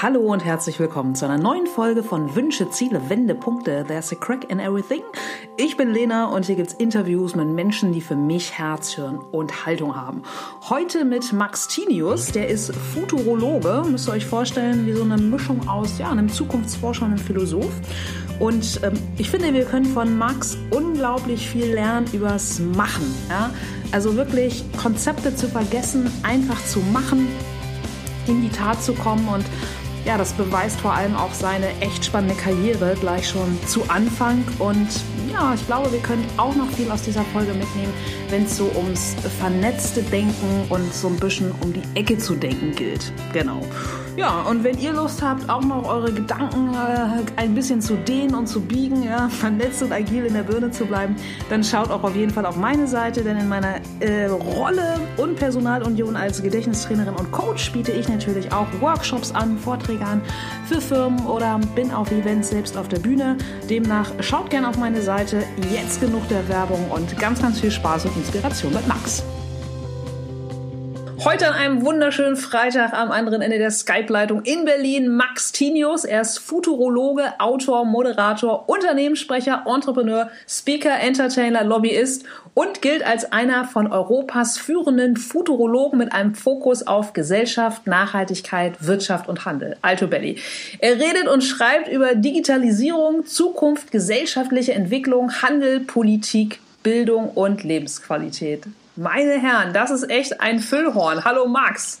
Hallo und herzlich willkommen zu einer neuen Folge von Wünsche, Ziele, Wendepunkte. There's a crack in everything. Ich bin Lena und hier gibt's Interviews mit Menschen, die für mich Herz, Hirn und Haltung haben. Heute mit Max Tinius, der ist Futurologe, müsst ihr euch vorstellen, wie so eine Mischung aus ja, einem Zukunftsforscher und einem Philosoph. Und ähm, ich finde, wir können von Max unglaublich viel lernen übers Machen. Ja? Also wirklich Konzepte zu vergessen, einfach zu machen, in die Tat zu kommen und ja, das beweist vor allem auch seine echt spannende Karriere gleich schon zu Anfang. Und ja, ich glaube, wir können auch noch viel aus dieser Folge mitnehmen, wenn es so ums vernetzte Denken und so ein bisschen um die Ecke zu denken gilt. Genau. Ja, und wenn ihr Lust habt, auch noch eure Gedanken äh, ein bisschen zu dehnen und zu biegen, ja, vernetzt und agil in der Birne zu bleiben, dann schaut auch auf jeden Fall auf meine Seite, denn in meiner äh, Rolle und Personalunion als Gedächtnistrainerin und Coach biete ich natürlich auch Workshops an, Vorträge an für Firmen oder bin auf Events selbst auf der Bühne. Demnach schaut gerne auf meine Seite. Jetzt genug der Werbung und ganz, ganz viel Spaß und Inspiration mit Max. Heute an einem wunderschönen Freitag am anderen Ende der Skype-Leitung in Berlin Max Tinius. Er ist Futurologe, Autor, Moderator, Unternehmenssprecher, Entrepreneur, Speaker, Entertainer, Lobbyist und gilt als einer von Europas führenden Futurologen mit einem Fokus auf Gesellschaft, Nachhaltigkeit, Wirtschaft und Handel. Alto Belli. Er redet und schreibt über Digitalisierung, Zukunft, gesellschaftliche Entwicklung, Handel, Politik, Bildung und Lebensqualität. Meine Herren, das ist echt ein Füllhorn. Hallo Max.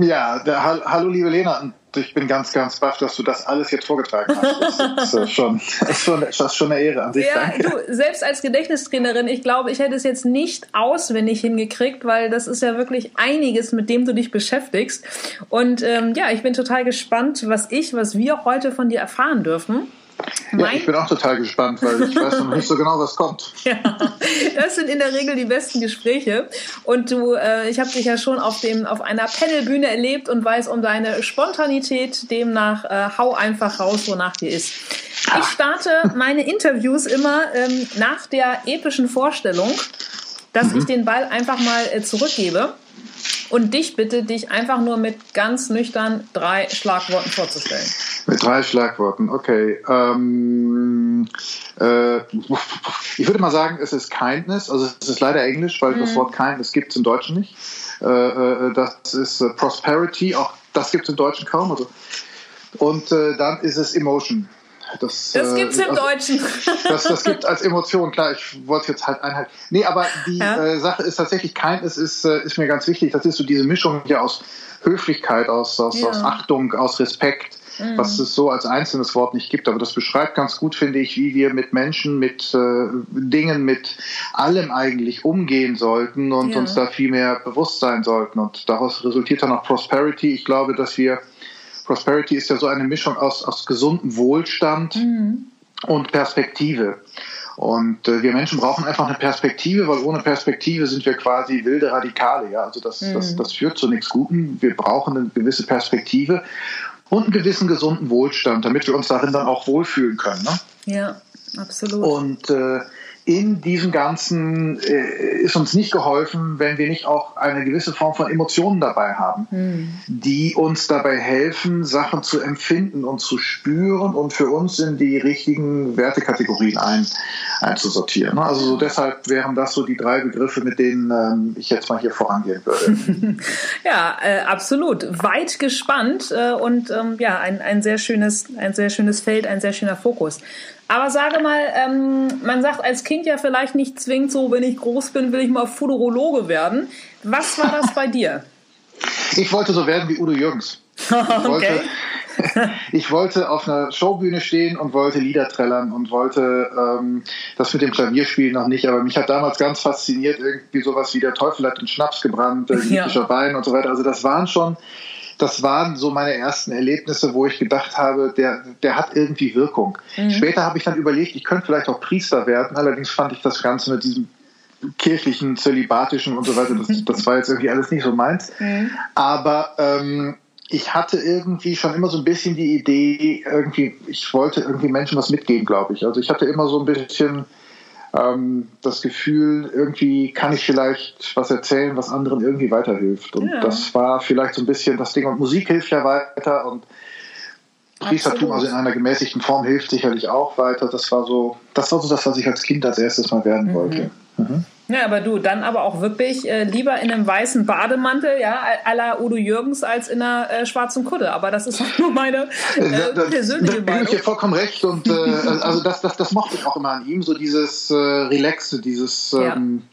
Ja, der, hallo liebe Lena. Ich bin ganz, ganz baff, dass du das alles jetzt vorgetragen hast. Das ist, schon, ist schon, das ist schon eine Ehre an sich. Ja, Danke. du, selbst als Gedächtnistrainerin, ich glaube, ich hätte es jetzt nicht auswendig hingekriegt, weil das ist ja wirklich einiges, mit dem du dich beschäftigst. Und ähm, ja, ich bin total gespannt, was ich, was wir heute von dir erfahren dürfen. Ja, ich bin auch total gespannt, weil ich weiß noch nicht so genau, was kommt. Ja, das sind in der Regel die besten Gespräche. Und du, äh, ich habe dich ja schon auf dem auf einer Panelbühne erlebt und weiß um deine Spontanität. Demnach äh, hau einfach raus, wonach dir ist. Ich starte meine Interviews immer ähm, nach der epischen Vorstellung, dass mhm. ich den Ball einfach mal äh, zurückgebe und dich bitte, dich einfach nur mit ganz nüchtern drei Schlagworten vorzustellen. Mit drei Schlagworten, okay. Ähm, äh, ich würde mal sagen, es ist Kindness, also es ist leider Englisch, weil mhm. das Wort Kindness gibt es im Deutschen nicht. Äh, äh, das ist äh, Prosperity, auch das gibt es im Deutschen kaum. Also. Und äh, dann ist es Emotion. Das, das äh, gibt's im also, Deutschen. Das, das gibt als Emotion, klar, ich wollte jetzt halt einhalten. Nee, aber die ja. äh, Sache ist tatsächlich, Kindness ist, äh, ist mir ganz wichtig. Das ist so diese Mischung hier aus Höflichkeit, aus, aus, ja. aus Achtung, aus Respekt, mhm. was es so als einzelnes Wort nicht gibt. Aber das beschreibt ganz gut, finde ich, wie wir mit Menschen, mit äh, Dingen, mit allem eigentlich umgehen sollten und ja. uns da viel mehr bewusst sein sollten. Und daraus resultiert dann auch Prosperity. Ich glaube, dass wir Prosperity ist ja so eine Mischung aus, aus gesundem Wohlstand mhm. und Perspektive. Und äh, wir Menschen brauchen einfach eine Perspektive, weil ohne Perspektive sind wir quasi wilde Radikale. Ja? Also das, mhm. das, das führt zu nichts Guten. Wir brauchen eine gewisse Perspektive und einen gewissen gesunden Wohlstand, damit wir uns darin dann auch wohlfühlen können. Ne? Ja, absolut. Und äh, in diesem Ganzen äh, ist uns nicht geholfen, wenn wir nicht auch eine gewisse Form von Emotionen dabei haben, mhm. die uns dabei helfen, Sachen zu empfinden und zu spüren und für uns in die richtigen Wertekategorien ein, einzusortieren. Also so deshalb wären das so die drei Begriffe, mit denen ähm, ich jetzt mal hier vorangehen würde. ja, äh, absolut. Weit gespannt äh, und ähm, ja, ein, ein, sehr schönes, ein sehr schönes Feld, ein sehr schöner Fokus. Aber sage mal, ähm, man sagt als Kind ja vielleicht nicht zwingend so, wenn ich groß bin, will ich mal Futurologe werden. Was war das bei dir? Ich wollte so werden wie Udo Jürgens. Ich wollte, ich wollte auf einer Showbühne stehen und wollte Lieder trällern und wollte ähm, das mit dem Klavierspielen noch nicht, aber mich hat damals ganz fasziniert irgendwie sowas wie der Teufel hat den Schnaps gebrannt, äh, ja. Wein und so weiter. Also das waren schon das waren so meine ersten Erlebnisse, wo ich gedacht habe, der, der hat irgendwie Wirkung. Mhm. Später habe ich dann überlegt, ich könnte vielleicht auch Priester werden. Allerdings fand ich das Ganze mit diesem kirchlichen, zölibatischen und so weiter, das, das war jetzt irgendwie alles nicht so meins. Mhm. Aber ähm, ich hatte irgendwie schon immer so ein bisschen die Idee, irgendwie, ich wollte irgendwie Menschen was mitgeben, glaube ich. Also ich hatte immer so ein bisschen ähm, das Gefühl, irgendwie kann ich vielleicht was erzählen, was anderen irgendwie weiterhilft. Und ja. das war vielleicht so ein bisschen das Ding. Und Musik hilft ja weiter und Priestertum, also in einer gemäßigten Form, hilft sicherlich auch weiter. Das war so, das war so das, was ich als Kind als erstes mal werden mhm. wollte. Mhm. Ja, aber du, dann aber auch wirklich äh, lieber in einem weißen Bademantel, ja, à la Udo Jürgens, als in einer äh, schwarzen Kutte. Aber das ist nur meine äh, persönliche da, da, Meinung. Ich dir vollkommen recht. Und äh, also das, das, das mochte ich auch immer an ihm, so dieses äh, Relaxe, dieses ähm,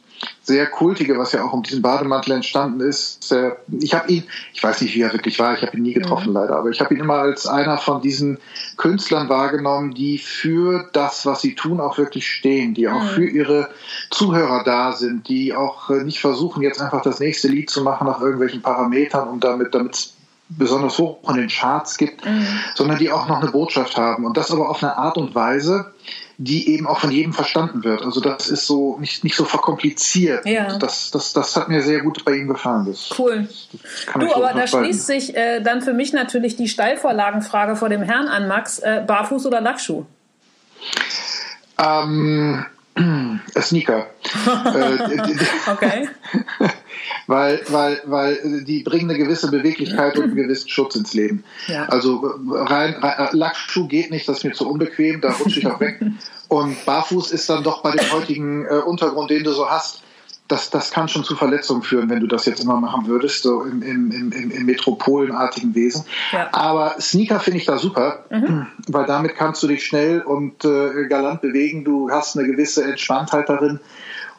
sehr kultige, was ja auch um diesen Bademantel entstanden ist. Ich habe ihn, ich weiß nicht, wie er wirklich war, ich habe ihn nie getroffen mhm. leider, aber ich habe ihn immer als einer von diesen Künstlern wahrgenommen, die für das, was sie tun, auch wirklich stehen, die auch mhm. für ihre Zuhörer da sind, die auch äh, nicht versuchen, jetzt einfach das nächste Lied zu machen nach irgendwelchen Parametern und damit, damit besonders hoch in den Charts gibt, mhm. sondern die auch noch eine Botschaft haben. Und das aber auf eine Art und Weise, die eben auch von jedem verstanden wird. Also das ist so nicht, nicht so verkompliziert. Ja. Das, das, das hat mir sehr gut bei ihm gefallen. Das, cool. Das du, aber da schließt sich äh, dann für mich natürlich die Steilvorlagenfrage vor dem Herrn an, Max. Äh, Barfuß oder Lackschuh? Ähm, Sneaker. Äh, okay. weil, weil, weil die bringen eine gewisse Beweglichkeit und einen gewissen Schutz ins Leben. Ja. Also rein, rein Lackschuh geht nicht, das ist mir zu unbequem, da rutsche ich auch weg. Und barfuß ist dann doch bei dem heutigen äh, Untergrund, den du so hast, das, das kann schon zu Verletzungen führen, wenn du das jetzt immer machen würdest, so im, im, im, im metropolenartigen Wesen. Ja. Aber Sneaker finde ich da super, mhm. weil damit kannst du dich schnell und äh, galant bewegen. Du hast eine gewisse Entspanntheit darin.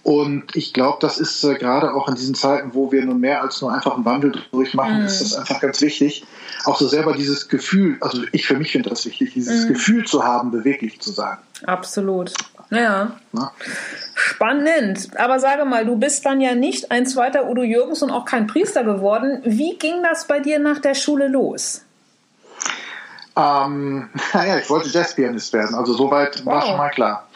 Und ich glaube, das ist äh, gerade auch in diesen Zeiten, wo wir nun mehr als nur einfach einen Wandel durchmachen, mhm. ist das einfach ganz wichtig. Auch so selber dieses Gefühl, also ich für mich finde das wichtig, dieses mhm. Gefühl zu haben, beweglich zu sein. Absolut. Ja. Na? Spannend. Aber sage mal, du bist dann ja nicht ein zweiter Udo Jürgens und auch kein Priester geworden. Wie ging das bei dir nach der Schule los? Ähm, naja, ich wollte Jazzpianist werden, also soweit wow. war schon mal klar.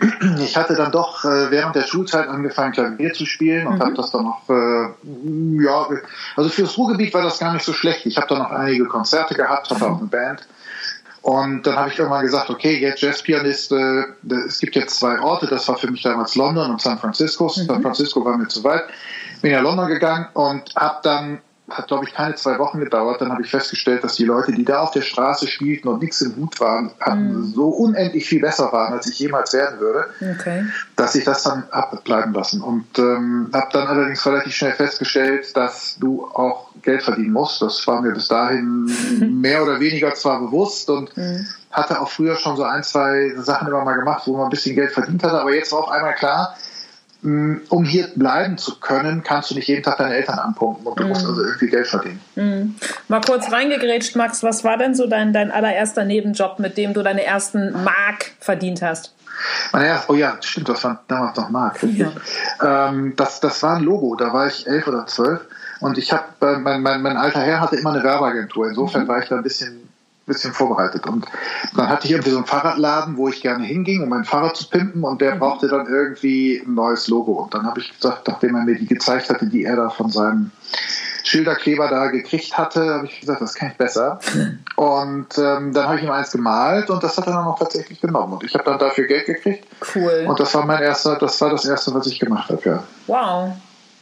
Ich hatte dann doch äh, während der Schulzeit angefangen, Klavier zu spielen und mhm. habe das dann noch, äh, ja, also fürs Ruhrgebiet war das gar nicht so schlecht. Ich habe dann noch einige Konzerte gehabt, hatte auch eine Band. Und dann habe ich irgendwann gesagt, okay, jetzt Jazzpianist, äh, es gibt jetzt zwei Orte, das war für mich damals London und San Francisco. Mhm. San Francisco war mir zu weit. Bin ja London gegangen und habe dann hat, glaube ich, keine zwei Wochen gedauert. Dann habe ich festgestellt, dass die Leute, die da auf der Straße spielten und nichts im Hut waren, mhm. so unendlich viel besser waren, als ich jemals werden würde, okay. dass ich das dann abbleiben lassen. Und ähm, habe dann allerdings relativ schnell festgestellt, dass du auch Geld verdienen musst. Das war mir bis dahin mehr oder weniger zwar bewusst und mhm. hatte auch früher schon so ein, zwei Sachen immer mal gemacht, wo man ein bisschen Geld verdient hatte. Aber jetzt war auf einmal klar, um hier bleiben zu können, kannst du nicht jeden Tag deine Eltern anpumpen und du mm. musst also irgendwie Geld verdienen. Mm. Mal kurz reingegrätscht, Max, was war denn so dein, dein allererster Nebenjob, mit dem du deine ersten Mark verdient hast? Meine oh ja, stimmt, das war damals noch Mark. Ja. Ähm, das, das war ein Logo, da war ich elf oder zwölf und ich habe, äh, mein, mein, mein alter Herr hatte immer eine Werbeagentur, insofern mhm. war ich da ein bisschen bisschen vorbereitet. Und dann hatte ich irgendwie so einen Fahrradladen, wo ich gerne hinging, um mein Fahrrad zu pimpen und der mhm. brauchte dann irgendwie ein neues Logo. Und dann habe ich gesagt, nachdem er mir die gezeigt hatte, die er da von seinem Schilderkleber da gekriegt hatte, habe ich gesagt, das kann ich besser. Und ähm, dann habe ich ihm eins gemalt und das hat er dann auch tatsächlich genommen. Und ich habe dann dafür Geld gekriegt. Cool. Und das war mein erster, das war das erste, was ich gemacht habe, ja. Wow.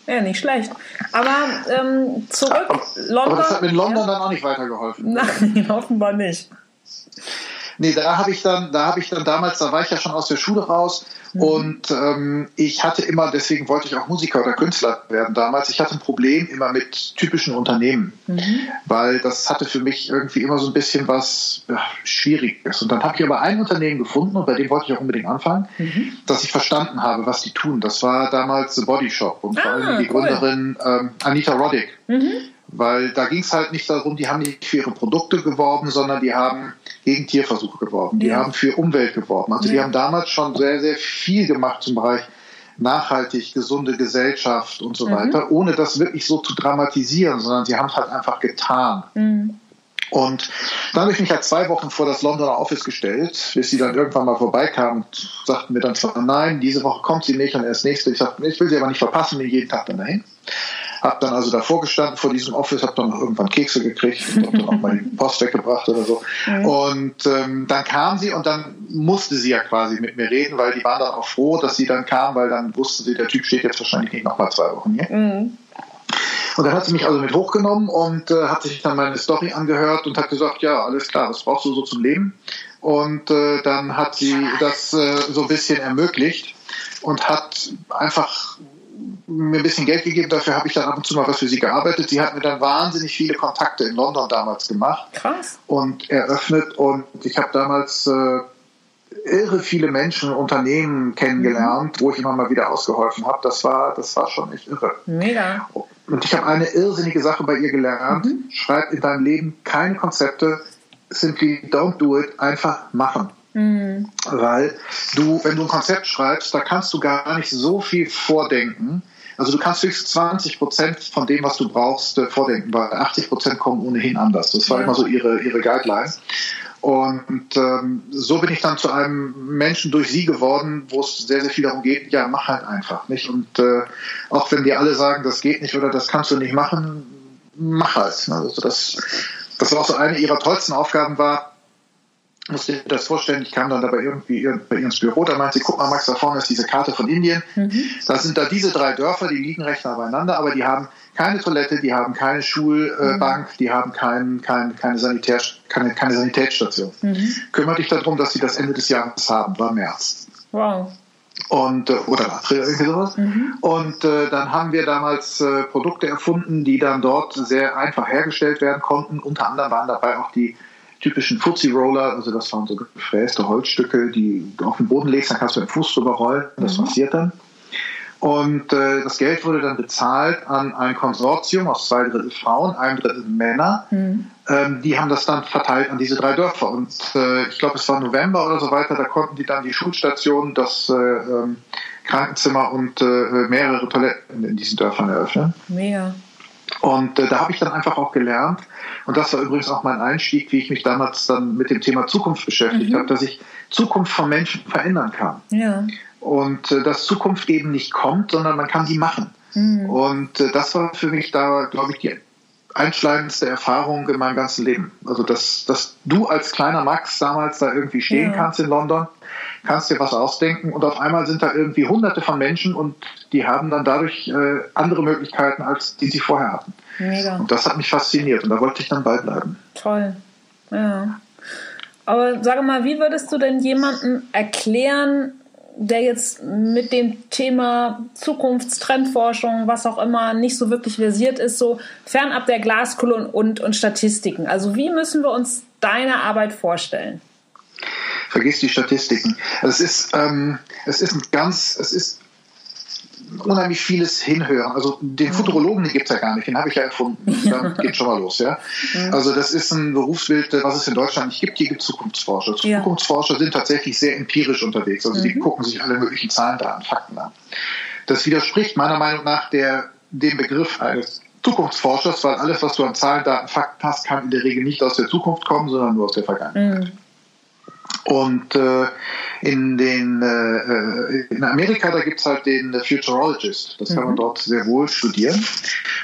Ja, nicht schlecht. Aber ähm, zurück, aber, London. Aber das hat mit London ja. dann auch nicht weitergeholfen. Nein, offenbar nicht. Nee, da habe ich dann, da habe ich dann damals, da war ich ja schon aus der Schule raus mhm. und ähm, ich hatte immer, deswegen wollte ich auch Musiker oder Künstler werden damals. Ich hatte ein Problem immer mit typischen Unternehmen, mhm. weil das hatte für mich irgendwie immer so ein bisschen was ja, Schwieriges. Und dann habe ich aber ein Unternehmen gefunden und bei dem wollte ich auch unbedingt anfangen, mhm. dass ich verstanden habe, was die tun. Das war damals The Body Shop und vor allem ah, die cool. Gründerin ähm, Anita Roddick. Weil da ging es halt nicht darum, die haben nicht für ihre Produkte geworben, sondern die haben gegen Tierversuche geworben. Die ja. haben für Umwelt geworben. Also ja. die haben damals schon sehr, sehr viel gemacht zum Bereich nachhaltig, gesunde Gesellschaft und so mhm. weiter, ohne das wirklich so zu dramatisieren, sondern sie haben es halt einfach getan. Mhm. Und dann habe ich mich halt zwei Wochen vor das Londoner Office gestellt, bis sie dann irgendwann mal vorbeikam und sagten mir dann zwar, nein, diese Woche kommt sie nicht und erst nächste. Ich sagte, ich will sie aber nicht verpassen, bin jeden Tag dann dahin. Hab dann also davor gestanden vor diesem Office, hab dann irgendwann Kekse gekriegt und dann auch mal die Post weggebracht oder so. Mhm. Und ähm, dann kam sie und dann musste sie ja quasi mit mir reden, weil die waren dann auch froh, dass sie dann kam, weil dann wussten sie, der Typ steht jetzt wahrscheinlich nicht nochmal zwei Wochen hier. Mhm. Und dann hat sie mich also mit hochgenommen und äh, hat sich dann meine Story angehört und hat gesagt, ja, alles klar, das brauchst du so zum Leben. Und äh, dann hat sie das äh, so ein bisschen ermöglicht und hat einfach mir ein bisschen Geld gegeben. Dafür habe ich dann ab und zu mal was für sie gearbeitet. Sie hat mir dann wahnsinnig viele Kontakte in London damals gemacht Krass. und eröffnet. Und ich habe damals äh, irre viele Menschen, Unternehmen kennengelernt, mhm. wo ich immer mal wieder ausgeholfen habe. Das war, das war schon echt irre. Mega. Und ich habe eine irrsinnige Sache bei ihr gelernt. Mhm. Schreib in deinem Leben keine Konzepte. Simply don't do it. Einfach machen. Mhm. Weil du, wenn du ein Konzept schreibst, da kannst du gar nicht so viel vordenken. Also du kannst höchstens 20 Prozent von dem, was du brauchst, äh, vordenken, weil 80 Prozent kommen ohnehin anders. Das war ja. immer so ihre, ihre Guideline. Und ähm, so bin ich dann zu einem Menschen durch sie geworden, wo es sehr, sehr viel darum geht, ja, mach halt einfach. nicht. Und äh, auch wenn dir alle sagen, das geht nicht oder das kannst du nicht machen, mach halt. Also das, das war auch so eine ihrer tollsten Aufgaben war, musst dir das vorstellen, ich kam dann dabei irgendwie bei ihr ins Büro, da meinte sie, guck mal Max, da vorne ist diese Karte von Indien. Mhm. Da sind da diese drei Dörfer, die liegen recht nah beieinander, aber die haben keine Toilette, die haben keine Schulbank, mhm. die haben kein, kein, keine, Sanitär, keine, keine Sanitätsstation. Mhm. Kümmere dich darum, dass sie das Ende des Jahres haben, war März. Wow. Und, äh, oder April, irgendwie sowas. Mhm. Und äh, dann haben wir damals äh, Produkte erfunden, die dann dort sehr einfach hergestellt werden konnten. Unter anderem waren dabei auch die typischen Fuzzy-Roller, also das waren so gefräste Holzstücke, die du auf den Boden legst, dann kannst du den Fuß drüber rollen, das mhm. passiert dann. Und äh, das Geld wurde dann bezahlt an ein Konsortium aus zwei Drittel Frauen, einem Drittel Männer. Mhm. Ähm, die haben das dann verteilt an diese drei Dörfer. Und äh, ich glaube, es war November oder so weiter, da konnten die dann die Schulstation, das äh, ähm, Krankenzimmer und äh, mehrere Toiletten in diesen Dörfern eröffnen. Mega. Und äh, da habe ich dann einfach auch gelernt, und das war übrigens auch mein Einstieg, wie ich mich damals dann mit dem Thema Zukunft beschäftigt mhm. habe, dass ich Zukunft von Menschen verändern kann. Ja. Und äh, dass Zukunft eben nicht kommt, sondern man kann die machen. Mhm. Und äh, das war für mich da, glaube ich, die einschneidendste Erfahrung in meinem ganzen Leben. Also, dass, dass du als kleiner Max damals da irgendwie stehen ja. kannst in London, kannst dir was ausdenken und auf einmal sind da irgendwie hunderte von Menschen und die haben dann dadurch äh, andere Möglichkeiten, als die sie vorher hatten. Mega. Und das hat mich fasziniert und da wollte ich dann beibleiben. Toll. Ja. Aber sage mal, wie würdest du denn jemandem erklären, der jetzt mit dem Thema Zukunftstrendforschung, was auch immer, nicht so wirklich versiert ist, so fernab der Glaskugel und, und, und Statistiken. Also wie müssen wir uns deine Arbeit vorstellen? Vergiss die Statistiken. Es ist, ähm, es ist ein ganz, es ist unheimlich vieles hinhören. Also den mhm. Futurologen, den gibt es ja gar nicht, den habe ich ja erfunden. Da geht schon mal los, ja. Mhm. Also das ist ein Berufsbild, was es in Deutschland nicht gibt. Hier gibt es Zukunftsforscher. Zukunftsforscher sind tatsächlich sehr empirisch unterwegs. Also mhm. die gucken sich alle möglichen Zahlen, Daten, Fakten an. Das widerspricht meiner Meinung nach der, dem Begriff eines Zukunftsforschers, weil alles, was du an Zahlen, Daten, Fakten hast, kann in der Regel nicht aus der Zukunft kommen, sondern nur aus der Vergangenheit. Mhm. Und äh, in, den, äh, in Amerika, da gibt es halt den Futurologist. Das kann man mhm. dort sehr wohl studieren.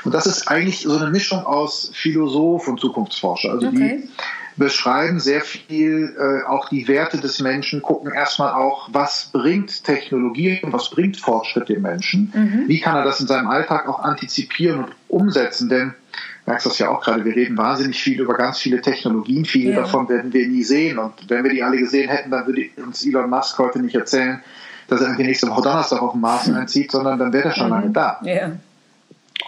Und das ist eigentlich so eine Mischung aus Philosoph und Zukunftsforscher. Also okay. die beschreiben sehr viel äh, auch die Werte des Menschen, gucken erstmal auch, was bringt Technologie und was bringt Fortschritt dem Menschen. Mhm. Wie kann er das in seinem Alltag auch antizipieren und umsetzen? Denn merkst das ja auch gerade, wir reden wahnsinnig viel über ganz viele Technologien, viele ja. davon werden wir nie sehen. Und wenn wir die alle gesehen hätten, dann würde uns Elon Musk heute nicht erzählen, dass er irgendwie nächste Woche Donnerstag auf dem Mars mhm. einzieht, sondern dann wäre er schon mhm. lange da. Ja.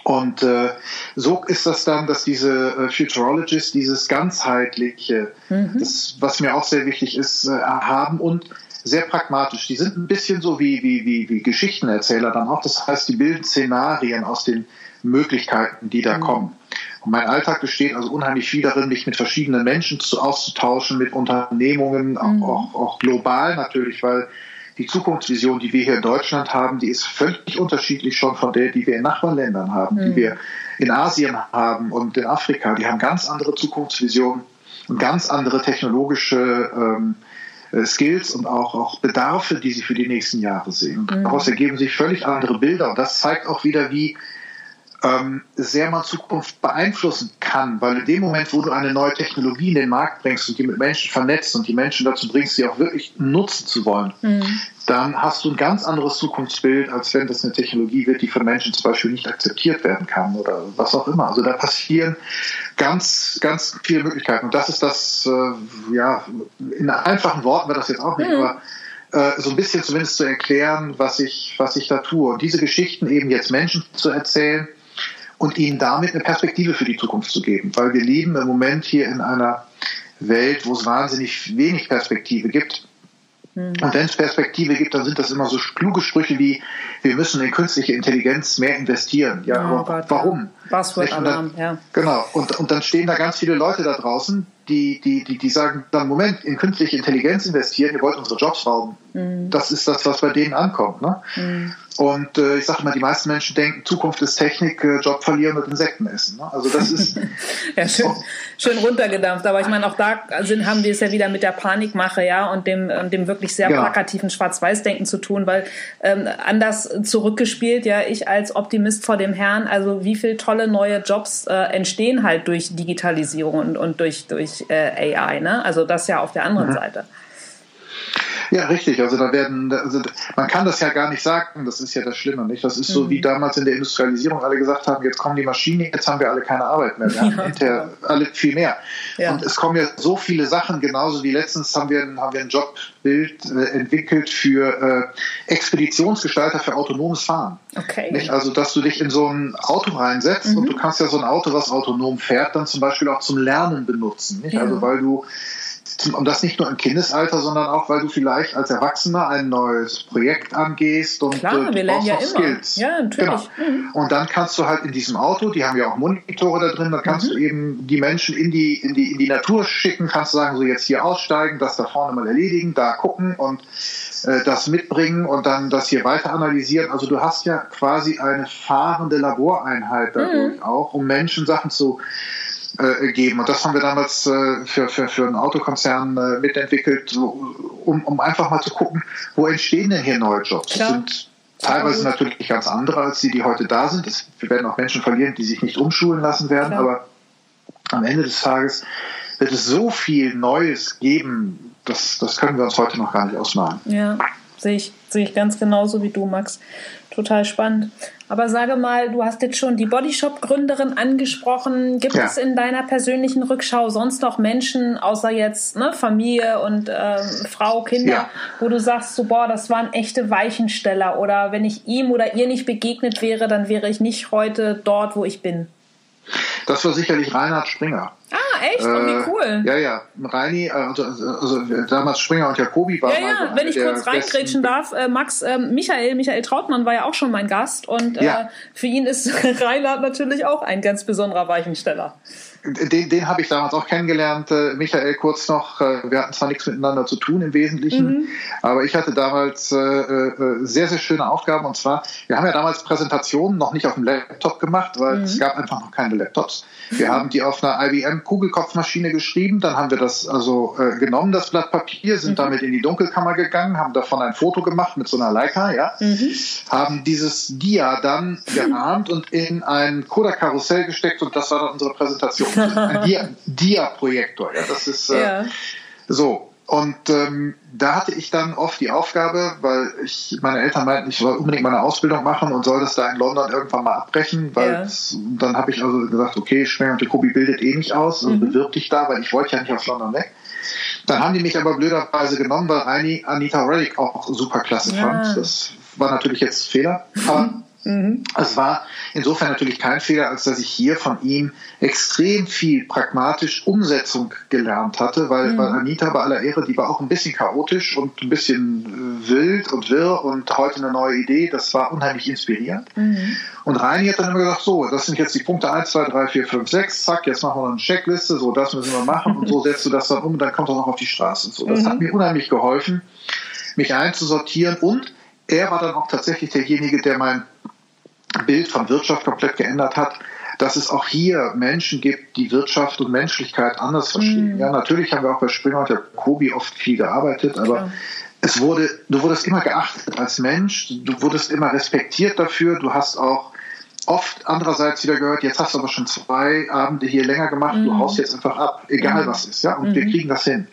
Und äh, so ist das dann, dass diese äh, Futurologists dieses ganzheitliche, mhm. das, was mir auch sehr wichtig ist, äh, haben und sehr pragmatisch. Die sind ein bisschen so wie, wie, wie, wie Geschichtenerzähler dann auch. Das heißt, die bilden Szenarien aus den Möglichkeiten, die da mhm. kommen. Und mein Alltag besteht also unheimlich viel darin, mich mit verschiedenen Menschen zu, auszutauschen, mit Unternehmungen, mhm. auch, auch, global natürlich, weil die Zukunftsvision, die wir hier in Deutschland haben, die ist völlig unterschiedlich schon von der, die wir in Nachbarländern haben, mhm. die wir in Asien haben und in Afrika. Die haben ganz andere Zukunftsvisionen und ganz andere technologische ähm, äh, Skills und auch, auch Bedarfe, die sie für die nächsten Jahre sehen. Und mhm. daraus ergeben sich völlig andere Bilder. Und das zeigt auch wieder, wie ähm, sehr man Zukunft beeinflussen kann, weil in dem Moment, wo du eine neue Technologie in den Markt bringst und die mit Menschen vernetzt und die Menschen dazu bringst, sie auch wirklich nutzen zu wollen, mhm. dann hast du ein ganz anderes Zukunftsbild, als wenn das eine Technologie wird, die von Menschen zum Beispiel nicht akzeptiert werden kann oder was auch immer. Also da passieren ganz, ganz viele Möglichkeiten. Und das ist das, äh, ja, in einfachen Worten wird das jetzt auch nicht, mhm. aber äh, so ein bisschen zumindest zu erklären, was ich, was ich da tue. Und diese Geschichten eben jetzt Menschen zu erzählen und ihnen damit eine Perspektive für die Zukunft zu geben. Weil wir leben im Moment hier in einer Welt, wo es wahnsinnig wenig Perspektive gibt. Mhm. Und wenn es Perspektive gibt, dann sind das immer so kluge Sprüche wie, wir müssen in künstliche Intelligenz mehr investieren. Ja, oh Gott, warum? Buzzword-Alarm, ja. Genau. Und, und dann stehen da ganz viele Leute da draußen, die, die, die, die sagen dann, Moment, in künstliche Intelligenz investieren, ihr wollt unsere Jobs rauben. Mhm. Das ist das, was bei denen ankommt. Ne? Mhm. Und äh, ich sage immer, die meisten Menschen denken, Zukunft ist Technik, äh, Job verlieren und Insekten essen. Ne? Also das ist ja schön, oh. schön runtergedampft. Aber ich meine, auch da sind, haben wir es ja wieder mit der Panikmache, ja, und dem, dem wirklich sehr genau. plakativen Schwarz-Weiß-Denken zu tun, weil ähm, anders zurückgespielt, ja, ich als Optimist vor dem Herrn, also wie viele tolle neue Jobs äh, entstehen halt durch Digitalisierung und, und durch, durch äh, AI, ne? Also das ja auf der anderen mhm. Seite. Ja, richtig. Also da werden, also man kann das ja gar nicht sagen, das ist ja das Schlimme, nicht? Das ist so, mhm. wie damals in der Industrialisierung alle gesagt haben, jetzt kommen die Maschinen, jetzt haben wir alle keine Arbeit mehr. Wir haben ja. hinterher alle viel mehr. Ja. Und es kommen ja so viele Sachen, genauso wie letztens haben wir, haben wir ein Jobbild äh, entwickelt für äh, Expeditionsgestalter für autonomes Fahren. Okay. Nicht? Also, dass du dich in so ein Auto reinsetzt mhm. und du kannst ja so ein Auto, was autonom fährt, dann zum Beispiel auch zum Lernen benutzen. Nicht? Ja. Also, weil du und das nicht nur im Kindesalter, sondern auch, weil du vielleicht als Erwachsener ein neues Projekt angehst und Klar, äh, wir lernen ja immer. Skills. Ja, natürlich. Genau. Mhm. Und dann kannst du halt in diesem Auto, die haben ja auch Monitore da drin, dann kannst mhm. du eben die Menschen in die, in die, in die Natur schicken, kannst du sagen, so jetzt hier aussteigen, das da vorne mal erledigen, da gucken und äh, das mitbringen und dann das hier weiter analysieren. Also du hast ja quasi eine fahrende Laboreinheit dadurch mhm. auch, um Menschen Sachen zu äh, geben. Und das haben wir damals äh, für, für, für einen Autokonzern äh, mitentwickelt, so, um, um einfach mal zu gucken, wo entstehen denn hier neue Jobs? Klar. sind teilweise natürlich ganz andere als die, die heute da sind. Es, wir werden auch Menschen verlieren, die sich nicht umschulen lassen werden, Klar. aber am Ende des Tages wird es so viel Neues geben, das, das können wir uns heute noch gar nicht ausmalen. Ja, sehe ich, sehe ich ganz genauso wie du, Max. Total spannend. Aber sage mal, du hast jetzt schon die Bodyshop-Gründerin angesprochen. Gibt ja. es in deiner persönlichen Rückschau sonst noch Menschen, außer jetzt ne, Familie und äh, Frau, Kinder, ja. wo du sagst, so, boah, das waren echte Weichensteller oder wenn ich ihm oder ihr nicht begegnet wäre, dann wäre ich nicht heute dort, wo ich bin? Das war sicherlich Reinhard Springer. Ah, echt? Oh, wie cool. Ja, ja. Reini, also, also, damals Springer und Jacobi waren. Ja, ja, wenn ich kurz reingrätschen darf, äh, Max, äh, Michael, Michael Trautmann war ja auch schon mein Gast und äh, ja. für ihn ist Reinhard natürlich auch ein ganz besonderer Weichensteller den, den habe ich damals auch kennengelernt, äh, Michael kurz noch. Äh, wir hatten zwar nichts miteinander zu tun im Wesentlichen, mhm. aber ich hatte damals äh, äh, sehr, sehr schöne Aufgaben. Und zwar, wir haben ja damals Präsentationen noch nicht auf dem Laptop gemacht, weil mhm. es gab einfach noch keine Laptops. Wir haben die auf einer IBM Kugelkopfmaschine geschrieben, dann haben wir das also äh, genommen, das Blatt Papier, sind mhm. damit in die Dunkelkammer gegangen, haben davon ein Foto gemacht mit so einer Leica, ja, mhm. haben dieses Dia dann gerahmt und in ein Coda-Karussell gesteckt und das war dann unsere Präsentation ein Dia-Projektor. ja, das ist äh, ja. so. Und ähm, da hatte ich dann oft die Aufgabe, weil ich meine Eltern meinten, ich soll unbedingt meine Ausbildung machen und soll das da in London irgendwann mal abbrechen, weil ja. dann habe ich also gesagt, okay, Schwer und Jacobi bildet eh nicht aus, also mhm. bewirb dich da, weil ich wollte ja nicht aus London weg. Dann haben die mich aber blöderweise genommen, weil Anita Reddick auch super klasse ja. fand. Das war natürlich jetzt Fehler, aber Mhm. Es war insofern natürlich kein Fehler, als dass ich hier von ihm extrem viel pragmatisch Umsetzung gelernt hatte, weil, mhm. weil Anita bei aller Ehre, die war auch ein bisschen chaotisch und ein bisschen äh, wild und wirr und heute eine neue Idee, das war unheimlich inspirierend. Mhm. Und Reini hat dann immer gesagt, so, das sind jetzt die Punkte 1, 2, 3, 4, 5, 6, zack, jetzt machen wir noch eine Checkliste, so, das müssen wir machen und so setzt du das dann um und dann kommt er noch auf die Straße. So, das hat mhm. mir unheimlich geholfen, mich einzusortieren und er war dann auch tatsächlich derjenige, der mein Bild von Wirtschaft komplett geändert hat, dass es auch hier Menschen gibt, die Wirtschaft und Menschlichkeit anders verstehen. Mm. Ja, natürlich haben wir auch bei Springer und der Kobi oft viel gearbeitet, aber Klar. es wurde, du wurdest immer geachtet als Mensch, du wurdest immer respektiert dafür, du hast auch oft andererseits wieder gehört, jetzt hast du aber schon zwei Abende hier länger gemacht, mm. du haust jetzt einfach ab, egal mm. was ist, ja, und wir mhm. kriegen das hin.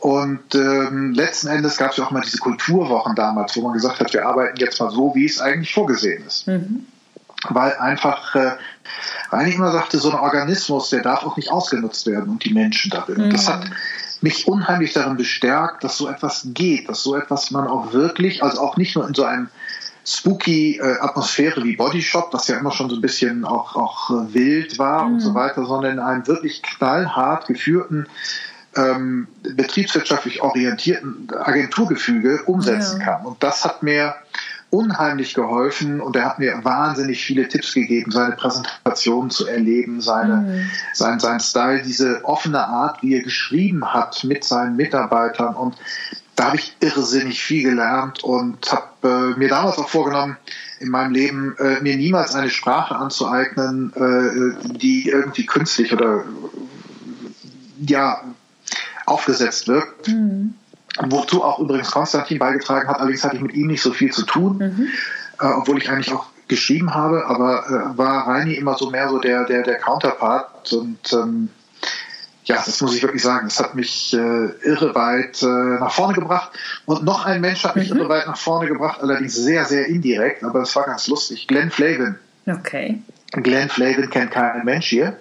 Und ähm, letzten Endes gab es ja auch mal diese Kulturwochen damals, wo man gesagt hat, wir arbeiten jetzt mal so, wie es eigentlich vorgesehen ist. Mhm. Weil einfach, äh, weil ich immer sagte, so ein Organismus, der darf auch nicht ausgenutzt werden und die Menschen darin. Mhm. Und das hat mich unheimlich darin bestärkt, dass so etwas geht, dass so etwas man auch wirklich, also auch nicht nur in so einem spooky äh, Atmosphäre wie Bodyshop, das ja immer schon so ein bisschen auch, auch äh, wild war mhm. und so weiter, sondern in einem wirklich knallhart geführten, ähm, betriebswirtschaftlich orientierten Agenturgefüge umsetzen ja. kann. Und das hat mir unheimlich geholfen und er hat mir wahnsinnig viele Tipps gegeben, seine Präsentation zu erleben, seine, mhm. sein, sein Style, diese offene Art, wie er geschrieben hat mit seinen Mitarbeitern und da habe ich irrsinnig viel gelernt und habe äh, mir damals auch vorgenommen, in meinem Leben äh, mir niemals eine Sprache anzueignen, äh, die irgendwie künstlich oder ja aufgesetzt wirkt. Mhm. Wozu auch übrigens Konstantin beigetragen hat. Allerdings hatte ich mit ihm nicht so viel zu tun, mhm. äh, obwohl ich eigentlich auch geschrieben habe, aber äh, war Reini immer so mehr so der, der, der Counterpart und ähm, ja, das muss ich wirklich sagen, das hat mich äh, irre weit äh, nach vorne gebracht. Und noch ein Mensch hat mich mhm. irre weit nach vorne gebracht, allerdings sehr, sehr indirekt, aber es war ganz lustig. Glenn Flavin. Okay. Glenn Flavin kennt kein Mensch hier.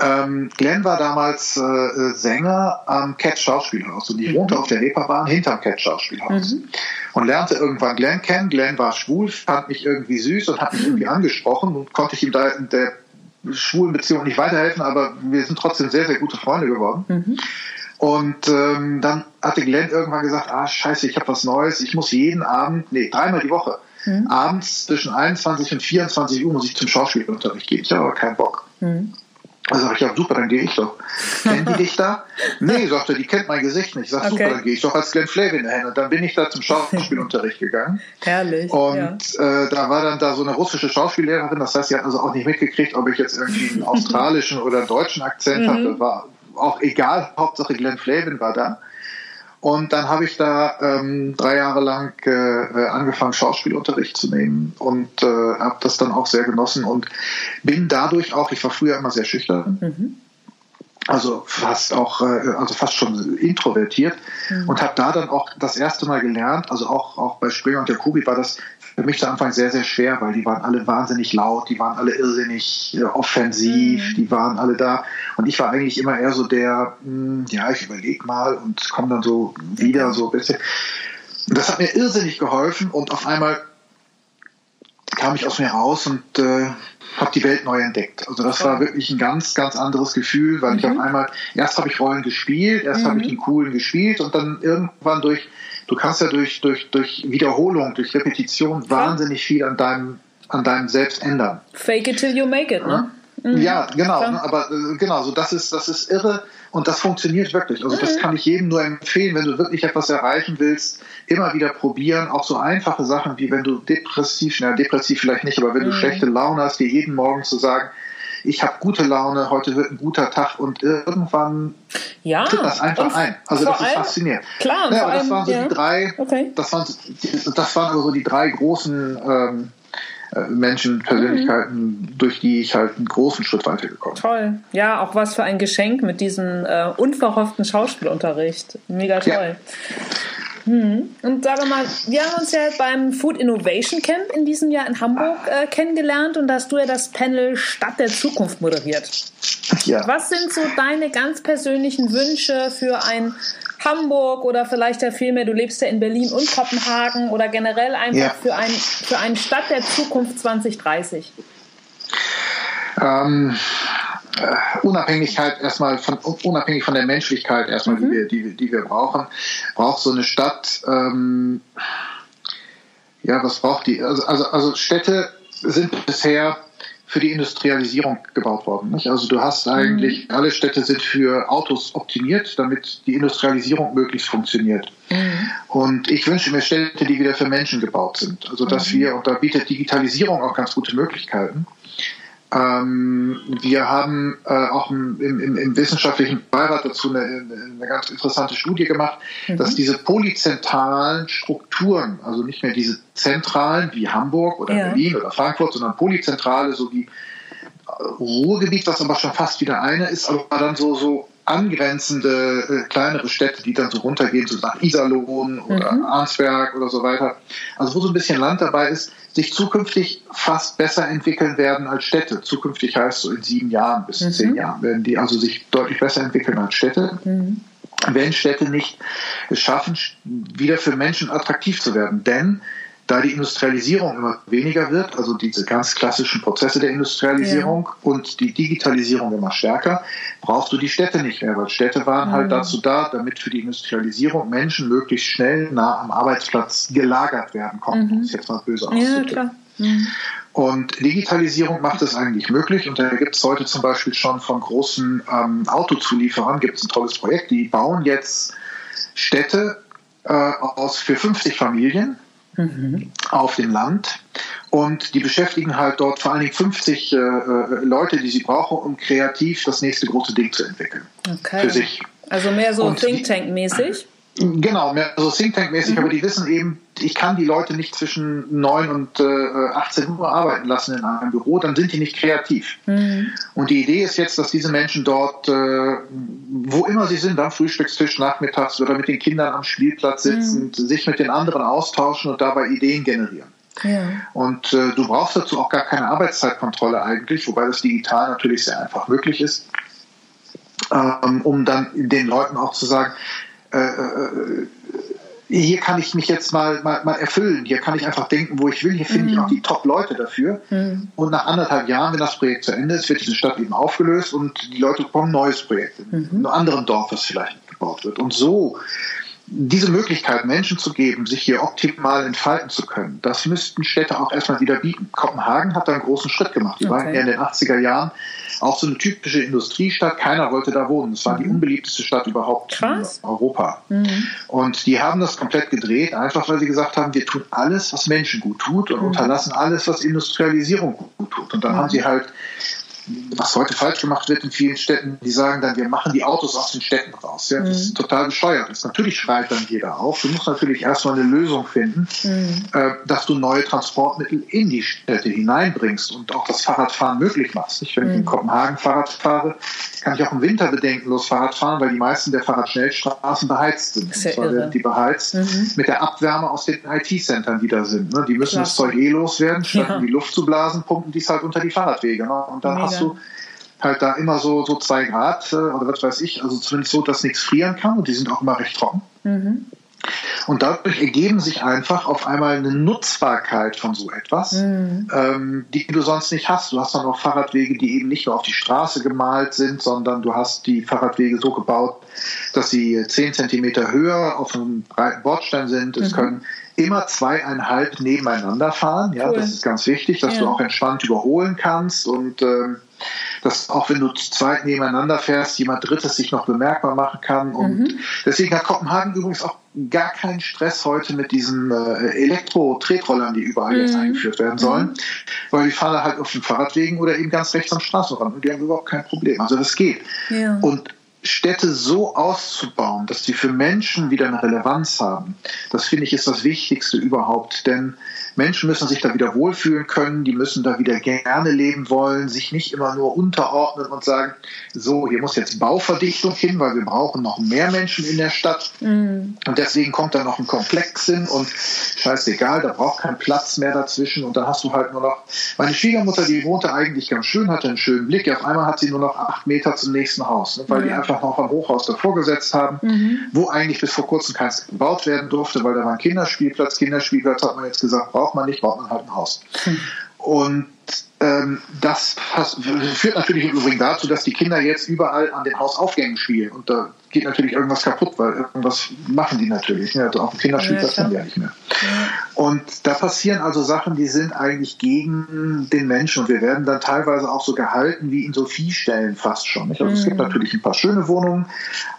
Ähm, Glenn war damals äh, Sänger am Cat Schauspielhaus und ich mhm. wohnte auf der Reeperbahn hinterm Cat Schauspielhaus mhm. und lernte irgendwann Glenn kennen. Glenn war schwul, fand mich irgendwie süß und hat mich irgendwie angesprochen und konnte ich ihm da in der schwulen Beziehung nicht weiterhelfen, aber wir sind trotzdem sehr, sehr gute Freunde geworden. Mhm. Und ähm, dann hatte Glenn irgendwann gesagt, ah scheiße, ich habe was Neues, ich muss jeden Abend, nee, dreimal die Woche, mhm. abends zwischen 21 und 24 Uhr muss ich zum Schauspielunterricht gehen. Ich habe aber keinen Bock. Mhm. Da sag ich, ja super, dann gehe ich doch. Kennen die dich da? Nee, sagt er, die kennt mein Gesicht nicht. Ich sag, okay. super, dann gehe ich doch als Glenn Flavin dahin. Und dann bin ich da zum Schauspielunterricht gegangen. Herrlich. Und ja. äh, da war dann da so eine russische Schauspiellehrerin, das heißt, sie hat also auch nicht mitgekriegt, ob ich jetzt irgendwie einen australischen oder einen deutschen Akzent mhm. hatte. War auch egal, Hauptsache Glenn Flavin war da. Und dann habe ich da ähm, drei Jahre lang äh, äh, angefangen, Schauspielunterricht zu nehmen und äh, habe das dann auch sehr genossen und bin dadurch auch, ich war früher immer sehr schüchtern, mhm also fast auch, äh, also fast schon introvertiert mhm. und habe da dann auch das erste Mal gelernt, also auch, auch bei Springer und Jacobi war das für mich zu Anfang sehr, sehr schwer, weil die waren alle wahnsinnig laut, die waren alle irrsinnig äh, offensiv, mhm. die waren alle da und ich war eigentlich immer eher so der, mh, hm, ja, ich überlege mal und komme dann so wieder so ein bisschen. Und das hat mir irrsinnig geholfen und auf einmal kam ich aus mir raus und äh, habe die Welt neu entdeckt. Also das war wirklich ein ganz, ganz anderes Gefühl, weil mhm. ich auf einmal, erst habe ich Rollen gespielt, erst mhm. habe ich den coolen gespielt und dann irgendwann durch, du kannst ja durch, durch, durch Wiederholung, durch Repetition wahnsinnig viel an deinem, an deinem Selbst ändern. Fake it till you make it, ne? Mhm. Ja, genau. Ne, aber äh, genau, so das ist, das ist irre und das funktioniert wirklich. Also das mhm. kann ich jedem nur empfehlen, wenn du wirklich etwas erreichen willst, immer wieder probieren. Auch so einfache Sachen wie wenn du depressiv, na depressiv vielleicht nicht, aber wenn du mhm. schlechte Laune hast, dir jeden Morgen zu sagen, ich habe gute Laune, heute wird ein guter Tag und irgendwann ja, tritt das einfach ein. Also das ist faszinierend. Klar, ja, aber das waren so ja. die drei, okay. das waren, das waren also die drei großen ähm, äh, Menschen, Persönlichkeiten, mhm. durch die ich halt einen großen Schritt weitergekommen bin. Toll. Ja, auch was für ein Geschenk mit diesem äh, unverhofften Schauspielunterricht. Mega toll. Ja. Hm. Und sag mal, wir haben uns ja beim Food Innovation Camp in diesem Jahr in Hamburg äh, kennengelernt und da hast du ja das Panel Stadt der Zukunft moderiert. Ja. Was sind so deine ganz persönlichen Wünsche für ein Hamburg oder vielleicht ja vielmehr, du lebst ja in Berlin und Kopenhagen oder generell einfach ja. für, ein, für eine Stadt der Zukunft 2030? Ähm, äh, Unabhängigkeit erstmal von unabhängig von der Menschlichkeit erstmal, mhm. die, wir, die, die wir brauchen, braucht so eine Stadt ähm, ja, was braucht die? Also, also, also Städte sind bisher für die Industrialisierung gebaut worden. Nicht? Also du hast eigentlich, mhm. alle Städte sind für Autos optimiert, damit die Industrialisierung möglichst funktioniert. Mhm. Und ich wünsche mir Städte, die wieder für Menschen gebaut sind. Also dass mhm. wir, und da bietet Digitalisierung auch ganz gute Möglichkeiten, ähm, wir haben äh, auch im, im, im, wissenschaftlichen Beirat dazu eine, eine ganz interessante Studie gemacht, mhm. dass diese polyzentralen Strukturen, also nicht mehr diese zentralen wie Hamburg oder ja. Berlin oder Frankfurt, sondern polyzentrale, so wie äh, Ruhrgebiet, was aber schon fast wieder eine ist, aber dann so, so angrenzende äh, kleinere Städte, die dann so runtergehen, so nach Iserlohn oder mhm. Arnsberg oder so weiter. Also wo so ein bisschen Land dabei ist, sich zukünftig fast besser entwickeln werden als Städte. Zukünftig heißt so in sieben Jahren bis mhm. zehn Jahren werden die also sich deutlich besser entwickeln als Städte. Mhm. Wenn Städte nicht es schaffen, wieder für Menschen attraktiv zu werden. Denn da die Industrialisierung immer weniger wird, also diese ganz klassischen Prozesse der Industrialisierung ja. und die Digitalisierung immer stärker, brauchst du die Städte nicht mehr, weil Städte waren halt mhm. halt dazu da, damit für die Industrialisierung Menschen möglichst schnell nah am Arbeitsplatz gelagert werden konnten. Mhm. Das ist jetzt mal böse auszudrücken. Ja, mhm. Und Digitalisierung macht es eigentlich möglich. Und da gibt es heute zum Beispiel schon von großen ähm, Autozulieferern gibt es ein tolles Projekt. Die bauen jetzt Städte äh, aus für 50 Familien mhm. auf dem Land. Und die beschäftigen halt dort vor allen Dingen 50 äh, äh, Leute, die sie brauchen, um kreativ das nächste große Ding zu entwickeln. Okay. Für sich. Also mehr so Think Tank-mäßig? Genau, mehr so Think Tank-mäßig, mhm. aber die wissen eben, ich kann die Leute nicht zwischen 9 und äh, 18 Uhr arbeiten lassen in einem Büro, dann sind die nicht kreativ. Mhm. Und die Idee ist jetzt, dass diese Menschen dort, äh, wo immer sie sind, am Frühstückstisch nachmittags oder mit den Kindern am Spielplatz sitzen, mhm. sich mit den anderen austauschen und dabei Ideen generieren. Ja. Und äh, du brauchst dazu auch gar keine Arbeitszeitkontrolle eigentlich, wobei das digital natürlich sehr einfach möglich ist, ähm, um dann den Leuten auch zu sagen, äh, äh, hier kann ich mich jetzt mal, mal, mal, erfüllen, hier kann ich einfach denken, wo ich will, hier finde mhm. ich auch die Top-Leute dafür. Mhm. Und nach anderthalb Jahren, wenn das Projekt zu Ende ist, wird diese Stadt eben aufgelöst und die Leute bekommen ein neues Projekt in mhm. einem anderen Dorf, das vielleicht gebaut wird. Und so diese Möglichkeit Menschen zu geben, sich hier optimal entfalten zu können, das müssten Städte auch erstmal wieder bieten. Kopenhagen hat da einen großen Schritt gemacht. Die okay. waren ja in den 80er Jahren auch so eine typische Industriestadt. Keiner wollte da wohnen. Es war die unbeliebteste Stadt überhaupt Krass. in Europa. Mhm. Und die haben das komplett gedreht, einfach weil sie gesagt haben, wir tun alles, was Menschen gut tut und mhm. unterlassen alles, was Industrialisierung gut tut. Und dann mhm. haben sie halt was heute falsch gemacht wird in vielen Städten, die sagen dann, wir machen die Autos aus den Städten raus. Ja, das mhm. ist total bescheuert. Das natürlich schreit dann jeder auf. Du musst natürlich erstmal eine Lösung finden, mhm. äh, dass du neue Transportmittel in die Städte hineinbringst und auch das Fahrradfahren möglich machst. Ich, wenn mhm. ich in mhm. Kopenhagen Fahrrad fahre, kann ich auch im Winter bedenkenlos Fahrrad fahren, weil die meisten der Fahrradschnellstraßen beheizt sind. Sehr und zwar werden die beheizt mhm. mit der Abwärme aus den IT-Centern, die da sind. Ne? Die müssen Klasse. das Zeug eh loswerden, statt ja. in die Luft zu blasen, pumpen die es halt unter die Fahrradwege. Ne? Und dann Mega. hast du halt da immer so, so zwei Grad äh, oder was weiß ich, also zumindest so, dass nichts frieren kann und die sind auch immer recht trocken. Mhm. Und dadurch ergeben sich einfach auf einmal eine Nutzbarkeit von so etwas, mhm. ähm, die du sonst nicht hast. Du hast dann auch Fahrradwege, die eben nicht nur auf die Straße gemalt sind, sondern du hast die Fahrradwege so gebaut, dass sie zehn Zentimeter höher auf einem breiten Bordstein sind. Es mhm. können immer zweieinhalb nebeneinander fahren. Ja, cool. das ist ganz wichtig, dass ja. du auch entspannt überholen kannst und ähm, dass auch wenn du zu zweit nebeneinander fährst, jemand Drittes sich noch bemerkbar machen kann. Und mhm. deswegen hat Kopenhagen übrigens auch gar keinen Stress heute mit diesen äh, Elektro-Tretrollern, die überall mhm. jetzt eingeführt werden sollen, mhm. weil die fahren halt auf den Fahrradwegen oder eben ganz rechts am Straßenrand und die haben überhaupt kein Problem. Also das geht. Ja. Und Städte so auszubauen, dass sie für Menschen wieder eine Relevanz haben, das finde ich ist das Wichtigste überhaupt. Denn Menschen müssen sich da wieder wohlfühlen können, die müssen da wieder gerne leben wollen, sich nicht immer nur unterordnen und sagen, so, hier muss jetzt Bauverdichtung hin, weil wir brauchen noch mehr Menschen in der Stadt. Mhm. Und deswegen kommt da noch ein Komplex hin und scheißegal, da braucht kein Platz mehr dazwischen und dann hast du halt nur noch, meine Schwiegermutter, die wohnte eigentlich ganz schön, hatte einen schönen Blick, auf einmal hat sie nur noch acht Meter zum nächsten Haus, ne, weil mhm. die einfach noch am Hochhaus davor gesetzt haben, mhm. wo eigentlich bis vor kurzem keins gebaut werden durfte, weil da war ein Kinderspielplatz. Kinderspielplatz hat man jetzt gesagt, braucht man nicht, baut man halt ein Haus. Hm. Und ähm, das führt natürlich im Übrigen dazu, dass die Kinder jetzt überall an den Hausaufgängen spielen. Und da geht natürlich irgendwas kaputt, weil irgendwas machen die natürlich. Ne? Also auch ein Kinderspielplatz ja, haben die ja nicht mehr. Und da passieren also Sachen, die sind eigentlich gegen den Menschen. Und wir werden dann teilweise auch so gehalten wie in so Viehstellen fast schon. Nicht? Also mhm. es gibt hm. natürlich ein paar schöne Wohnungen,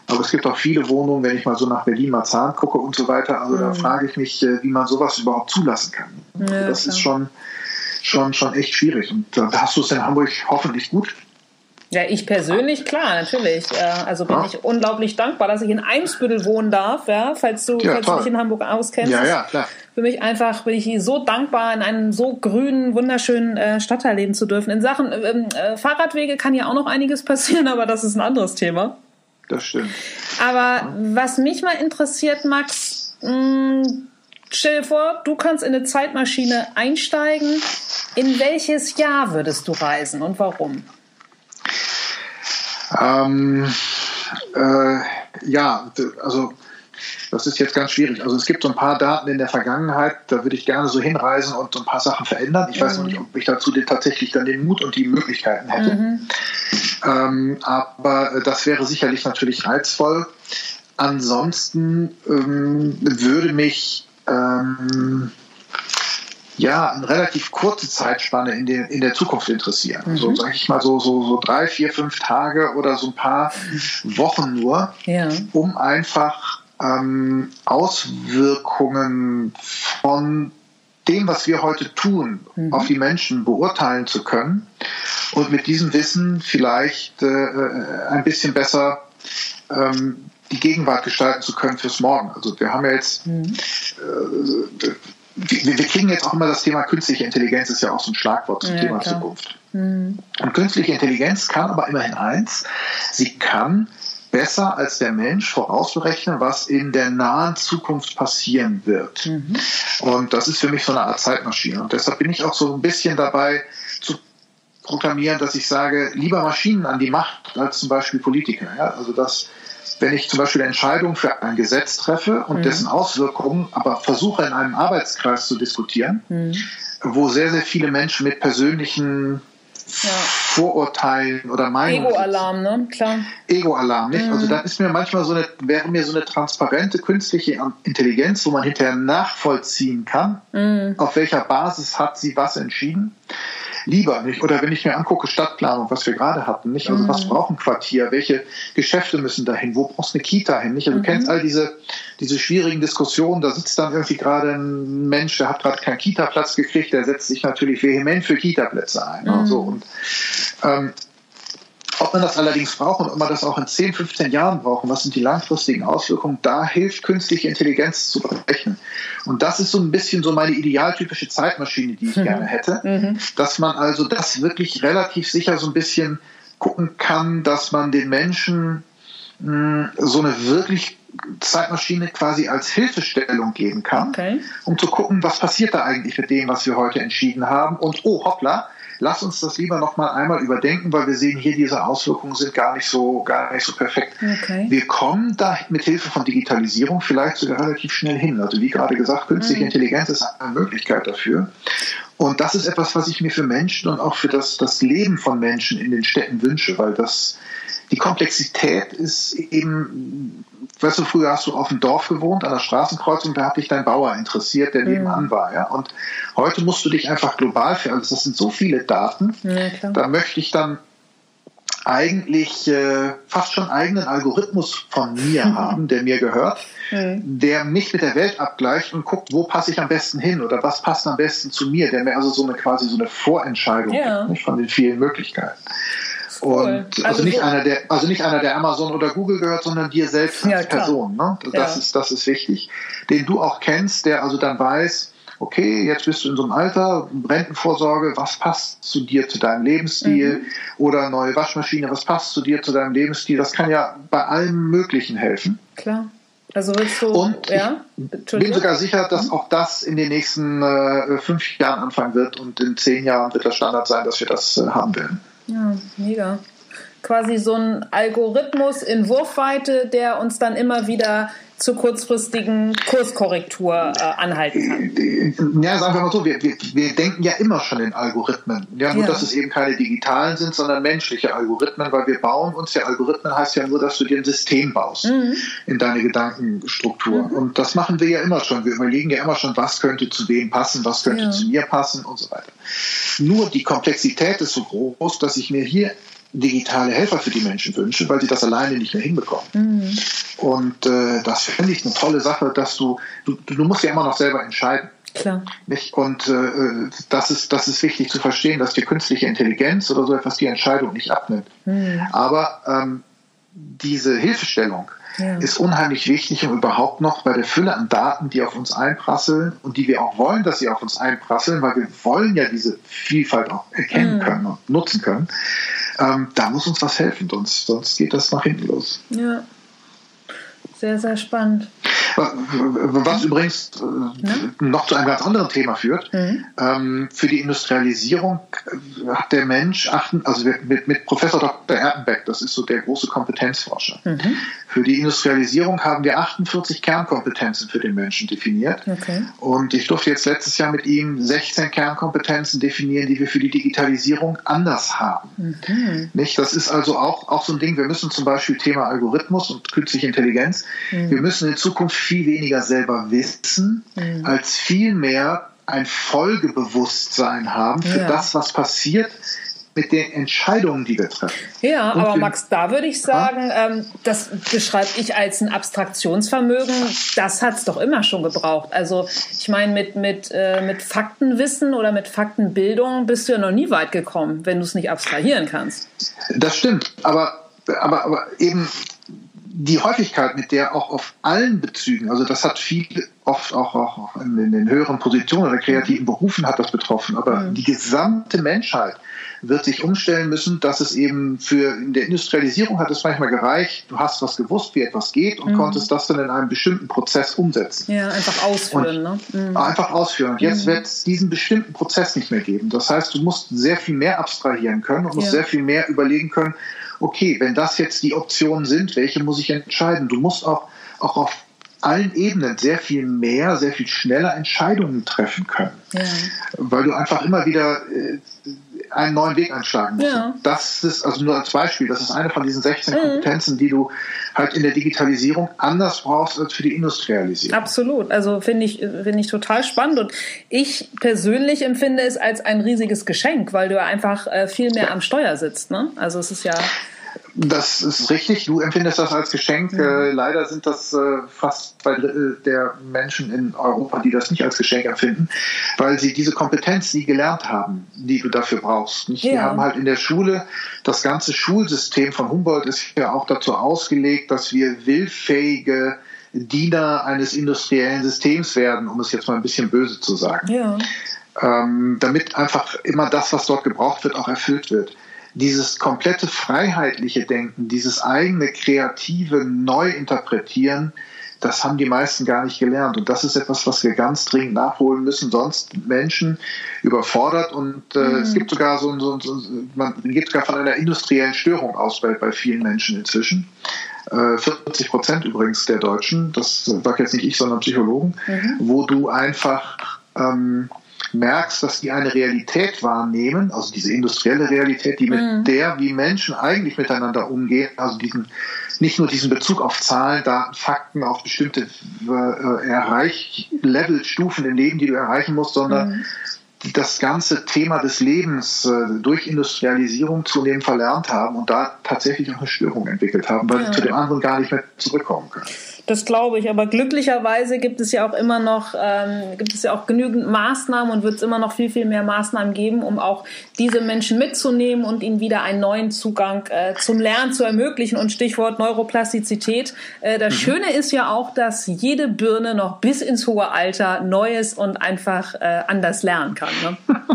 aber es gibt auch viele Wohnungen, wenn ich mal so nach Berlin-Marzahn gucke und so weiter. Also mhm. da frage ich mich, äh, wie man sowas überhaupt zulassen kann. Ja, das klar. ist schon schon, schon echt schwierig. Und da hast du es in Hamburg hoffentlich gut. Ja, ich persönlich, klar, natürlich. Also bin ja. ich unglaublich dankbar, dass ich in Eimsbüttel wohnen darf, ja, falls du, ja, falls du dich in Hamburg auskennst. Ja, ja, klar. Für mich einfach bin ich so dankbar, in einem so grünen, wunderschönen äh, Stadtteil leben zu dürfen. In Sachen ähm, äh, Fahrradwege kann ja auch noch einiges passieren, aber das ist ein anderes Thema. das stimmt. Aber was mich mal interessiert, Max, mh, hm, stell dir vor, du kannst in eine Zeitmaschine einsteigen. In welches Jahr würdest du reisen und warum? Ähm, äh, ja, also das ist jetzt ganz schwierig. Also es gibt so ein paar Daten in der Vergangenheit, da würde ich gerne so hinreisen und so ein paar Sachen verändern. Ich mhm. weiß noch nicht, ob ich dazu tatsächlich dann den Mut und die Möglichkeiten hätte. Mhm. Ähm, aber das wäre sicherlich natürlich reizvoll. Ansonsten ähm, würde mich ähm, ja, eine relativ kurze Zeitspanne in, den, in der Zukunft interessieren. Mhm. So, sag ich mal, so, so, so drei, vier, fünf Tage oder so ein paar Wochen nur, ja. um einfach ähm, Auswirkungen von dem, was wir heute tun, mhm. auf die Menschen beurteilen zu können und mit diesem Wissen vielleicht äh, äh, ein bisschen besser ähm, die Gegenwart gestalten zu können fürs Morgen. Also wir haben ja jetzt, mhm. äh, wir, wir, kriegen jetzt auch immer das Thema künstliche Intelligenz, ist ja auch so ein Schlagwort zum ja, Thema klar. Zukunft. Mhm. Und künstliche Intelligenz kann aber immerhin eins, sie kann besser als der Mensch vorausberechnen, was in der nahen Zukunft passieren wird. Mhm. Und das ist für mich so eine Art Zeitmaschine. Und deshalb bin ich auch so ein bisschen dabei zu proklamieren, dass ich sage, lieber Maschinen an die Macht als zum Beispiel Politiker. Ja? Also dass wenn ich zum Beispiel Entscheidungen für ein Gesetz treffe und mhm. dessen Auswirkungen aber versuche in einem Arbeitskreis zu diskutieren, mhm. wo sehr, sehr viele Menschen mit persönlichen ja. Vorurteilen oder Meinungen. Ego-Alarm, ne? Klar. Ego-Alarm, nicht? Also mhm. Also dann ist mir manchmal so eine, wäre mir so eine transparente künstliche Intelligenz, wo man hinterher nachvollziehen kann, mhm. auf welcher Basis hat sie was entschieden lieber nicht. Oder wenn ich mir angucke, Stadtplanung, was wir gerade hatten, nicht? Also mhm. was braucht ein Quartier? Welche Geschäfte müssen dahin? Wo brauchst du eine Kita hin? Nicht? Also mhm. du kennst all diese, diese schwierigen Diskussionen. Da sitzt dann irgendwie gerade ein Mensch, der hat gerade keinen Kita-Platz gekriegt, der setzt sich natürlich vehement für Kita-Plätze ein. Mhm. So. Und ähm, ob man das allerdings braucht und ob man das auch in 10, 15 Jahren braucht und was sind die langfristigen Auswirkungen, da hilft künstliche Intelligenz zu berechnen. Und das ist so ein bisschen so meine idealtypische Zeitmaschine, die ich mhm. gerne hätte, mhm. dass man also das wirklich relativ sicher so ein bisschen gucken kann, dass man den Menschen mh, hm, so eine wirklich Zeitmaschine quasi als Hilfestellung geben kann, okay. um zu gucken, was passiert da eigentlich mit dem, was wir heute entschieden haben. Und oh, hoppla, lass uns das lieber noch mal einmal überdenken, weil wir sehen hier, diese Auswirkungen sind gar nicht so, gar nicht so perfekt. Okay. Wir kommen da mit Hilfe von Digitalisierung vielleicht sogar relativ schnell hin. Also wie gerade gesagt, künstliche mhm. Intelligenz ist eine Möglichkeit dafür. Und das ist etwas, was ich mir für Menschen und auch für das, das Leben von Menschen in den Städten wünsche, weil das die Komplexität ist eben, weißt du, früher hast du auf dem Dorf gewohnt, an der Straßenkreuzung, da hat dich dein Bauer interessiert, der mhm. nebenan war. Ja? Und heute musst du dich einfach global für, also das sind so viele Daten, ja, da möchte ich dann eigentlich äh, fast schon eigenen Algorithmus von mir haben, der mir gehört, mhm. der mich mit der Welt abgleicht und guckt, wo passe ich am besten hin oder was passt am besten zu mir, der mir also so eine quasi so eine Vorentscheidung ja. gibt, nicht, von den vielen Möglichkeiten. Und also, also, nicht so einer der, also nicht einer, der Amazon oder Google gehört, sondern dir selbst als ja, Person. Ne? Das, ja. ist, das ist wichtig. Den du auch kennst, der also dann weiß, okay, jetzt bist du in so einem Alter, Rentenvorsorge, was passt zu dir, zu deinem Lebensstil? Mhm. Oder neue Waschmaschine, was passt zu dir, zu deinem Lebensstil? Das kann ja bei allem Möglichen helfen. Klar. Also willst du, und ja? ich bin sogar sicher, dass auch das in den nächsten äh, fünf Jahren anfangen wird und in zehn Jahren wird das Standard sein, dass wir das äh, haben werden. Ja, mega. Quasi so ein Algorithmus in Wurfweite, der uns dann immer wieder zur kurzfristigen Kurskorrektur äh, anhalten kann. Ja, sagen wir mal so, wir, wir, wir denken ja immer schon in Algorithmen. Ja, nur, ja. dass es eben keine digitalen sind, sondern menschliche Algorithmen, weil wir bauen uns ja, Algorithmen heißt ja nur, dass du dir ein System baust mhm. in deine Gedankenstruktur. Mhm. Und das machen wir ja immer schon. Wir überlegen ja immer schon, was könnte zu wem passen, was könnte ja. zu mir passen und so weiter. Nur die Komplexität ist so groß, dass ich mir hier digitale Helfer für die Menschen wünsche, weil sie das alleine nicht mehr hinbekommen. Mhm. Und äh, das finde ich eine tolle Sache, dass du, du, du musst ja immer noch selber entscheiden. Klar. Nicht? Und äh, das, ist, das ist wichtig zu verstehen, dass die künstliche Intelligenz oder so etwas die Entscheidung nicht abnimmt. Mhm. Aber ähm, diese Hilfestellung ja. ist unheimlich wichtig, um überhaupt noch bei der Fülle an Daten, die auf uns einprasseln und die wir auch wollen, dass sie auf uns einprasseln, weil wir wollen ja diese Vielfalt auch erkennen mhm. können und nutzen können, Ähm, da muss uns was helfen, sonst, sonst geht das nach hinten los. Ja. Sehr, sehr spannend. Was übrigens äh, noch zu einem ganz anderen Thema führt. Mhm. Ähm, für die Industrialisierung hat der Mensch, achten, also mit, mit Professor Dr. Erdenbeck, das ist so der große Kompetenzforscher. Mhm. Für die Industrialisierung haben wir 48 Kernkompetenzen für den Menschen definiert. Okay. Und ich durfte jetzt letztes Jahr mit ihm 16 Kernkompetenzen definieren, die wir für die Digitalisierung anders haben. Mhm. Nicht? Das ist also auch, auch so ein Ding. Wir müssen zum Beispiel Thema Algorithmus und künstliche Intelligenz, mhm. wir müssen in Zukunft viel weniger selber wissen, mhm. als vielmehr ein Folgebewusstsein haben für ja. das, was passiert mit den Entscheidungen, die wir treffen. Ja, Und aber Max, da würde ich sagen, ähm, das beschreibe ich als ein Abstraktionsvermögen. Das hat es doch immer schon gebraucht. Also ich meine, mit, mit, äh, mit Faktenwissen oder mit Faktenbildung bist du ja noch nie weit gekommen, wenn du es nicht abstrahieren kannst. Das stimmt, aber, aber, aber eben die Häufigkeit, mit der auch auf allen Bezügen, also das hat viel oft auch, auch in, den höheren Positionen oder kreativen Berufen hat das betroffen, aber mhm. die gesamte Menschheit wird sich umstellen müssen, dass es eben für in der Industrialisierung hat es manchmal gereicht, du hast was gewusst, wie etwas geht und mhm. konntest das dann in einem bestimmten Prozess umsetzen. Ja, einfach ausführen. Ne? Mhm. Einfach ausführen. Und jetzt mhm. wird es diesen bestimmten Prozess nicht mehr geben. Das heißt, du musst sehr viel mehr abstrahieren können und musst ja. sehr viel mehr überlegen können, okay, wenn das jetzt die Optionen sind, welche muss ich entscheiden? Du musst auch, auch auf allen Ebenen sehr viel mehr, sehr viel schneller Entscheidungen treffen können. Ja. Weil du einfach immer wieder äh, einen neuen Weg einschlagen musst. Ja. Das ist, also nur als Beispiel, das ist eine von diesen 16 mhm. Kompetenzen, die du halt in der Digitalisierung anders brauchst als für die Industrialisierung. Absolut. Also finde ich, finde ich total spannend. Und ich persönlich empfinde es als ein riesiges Geschenk, weil du einfach äh, viel mehr ja. am Steuer sitzt. Ne? Also es ist ja das ist richtig. Du empfindest das als Geschenk. Mhm. Äh, leider sind das äh, fast zwei Drittel der Menschen in Europa, die das nicht als Geschenk empfinden, weil sie diese Kompetenz nie gelernt haben, die du dafür brauchst. Nicht? Ja. Die haben halt in der Schule, das ganze Schulsystem von Humboldt ist ja auch dazu ausgelegt, dass wir willfähige Diener eines industriellen Systems werden, um es jetzt mal ein bisschen böse zu sagen. Ja. Ähm, damit einfach immer das, was dort gebraucht wird, auch erfüllt wird dieses komplette freiheitliche Denken, dieses eigene kreative Neuinterpretieren, das haben die meisten gar nicht gelernt. Und das ist etwas, was wir ganz dringend nachholen müssen, sonst Menschen überfordert. Und äh, mhm. es gibt sogar so, so, so, man geht sogar von einer industriellen Störung aus bei, bei vielen Menschen inzwischen. Äh, 40 Prozent übrigens der Deutschen, das sage jetzt nicht ich, sondern Psychologen, mhm. wo du einfach ähm, merkst, dass die eine Realität wahrnehmen, also diese industrielle Realität, die mit mhm. der, wie Menschen eigentlich miteinander umgehen, also diesen, nicht nur diesen Bezug auf Zahlen, Daten, Fakten, auf bestimmte äh, Erreich Levelstufen im Leben, die du erreichen musst, sondern mhm das ganze Thema des Lebens äh, durch Industrialisierung zunehmend verlernt haben und da tatsächlich auch eine Störung entwickelt haben, weil ja. sie zu dem anderen gar nicht mehr zurückkommen können. Das glaube ich. Aber glücklicherweise gibt es ja auch immer noch, ähm, gibt es ja auch genügend Maßnahmen und wird es immer noch viel, viel mehr Maßnahmen geben, um auch diese Menschen mitzunehmen und ihnen wieder einen neuen Zugang äh, zum Lernen zu ermöglichen. Und Stichwort Neuroplastizität. Äh, das mhm. Schöne ist ja auch, dass jede Birne noch bis ins hohe Alter Neues und einfach äh, anders lernen kann. Ne?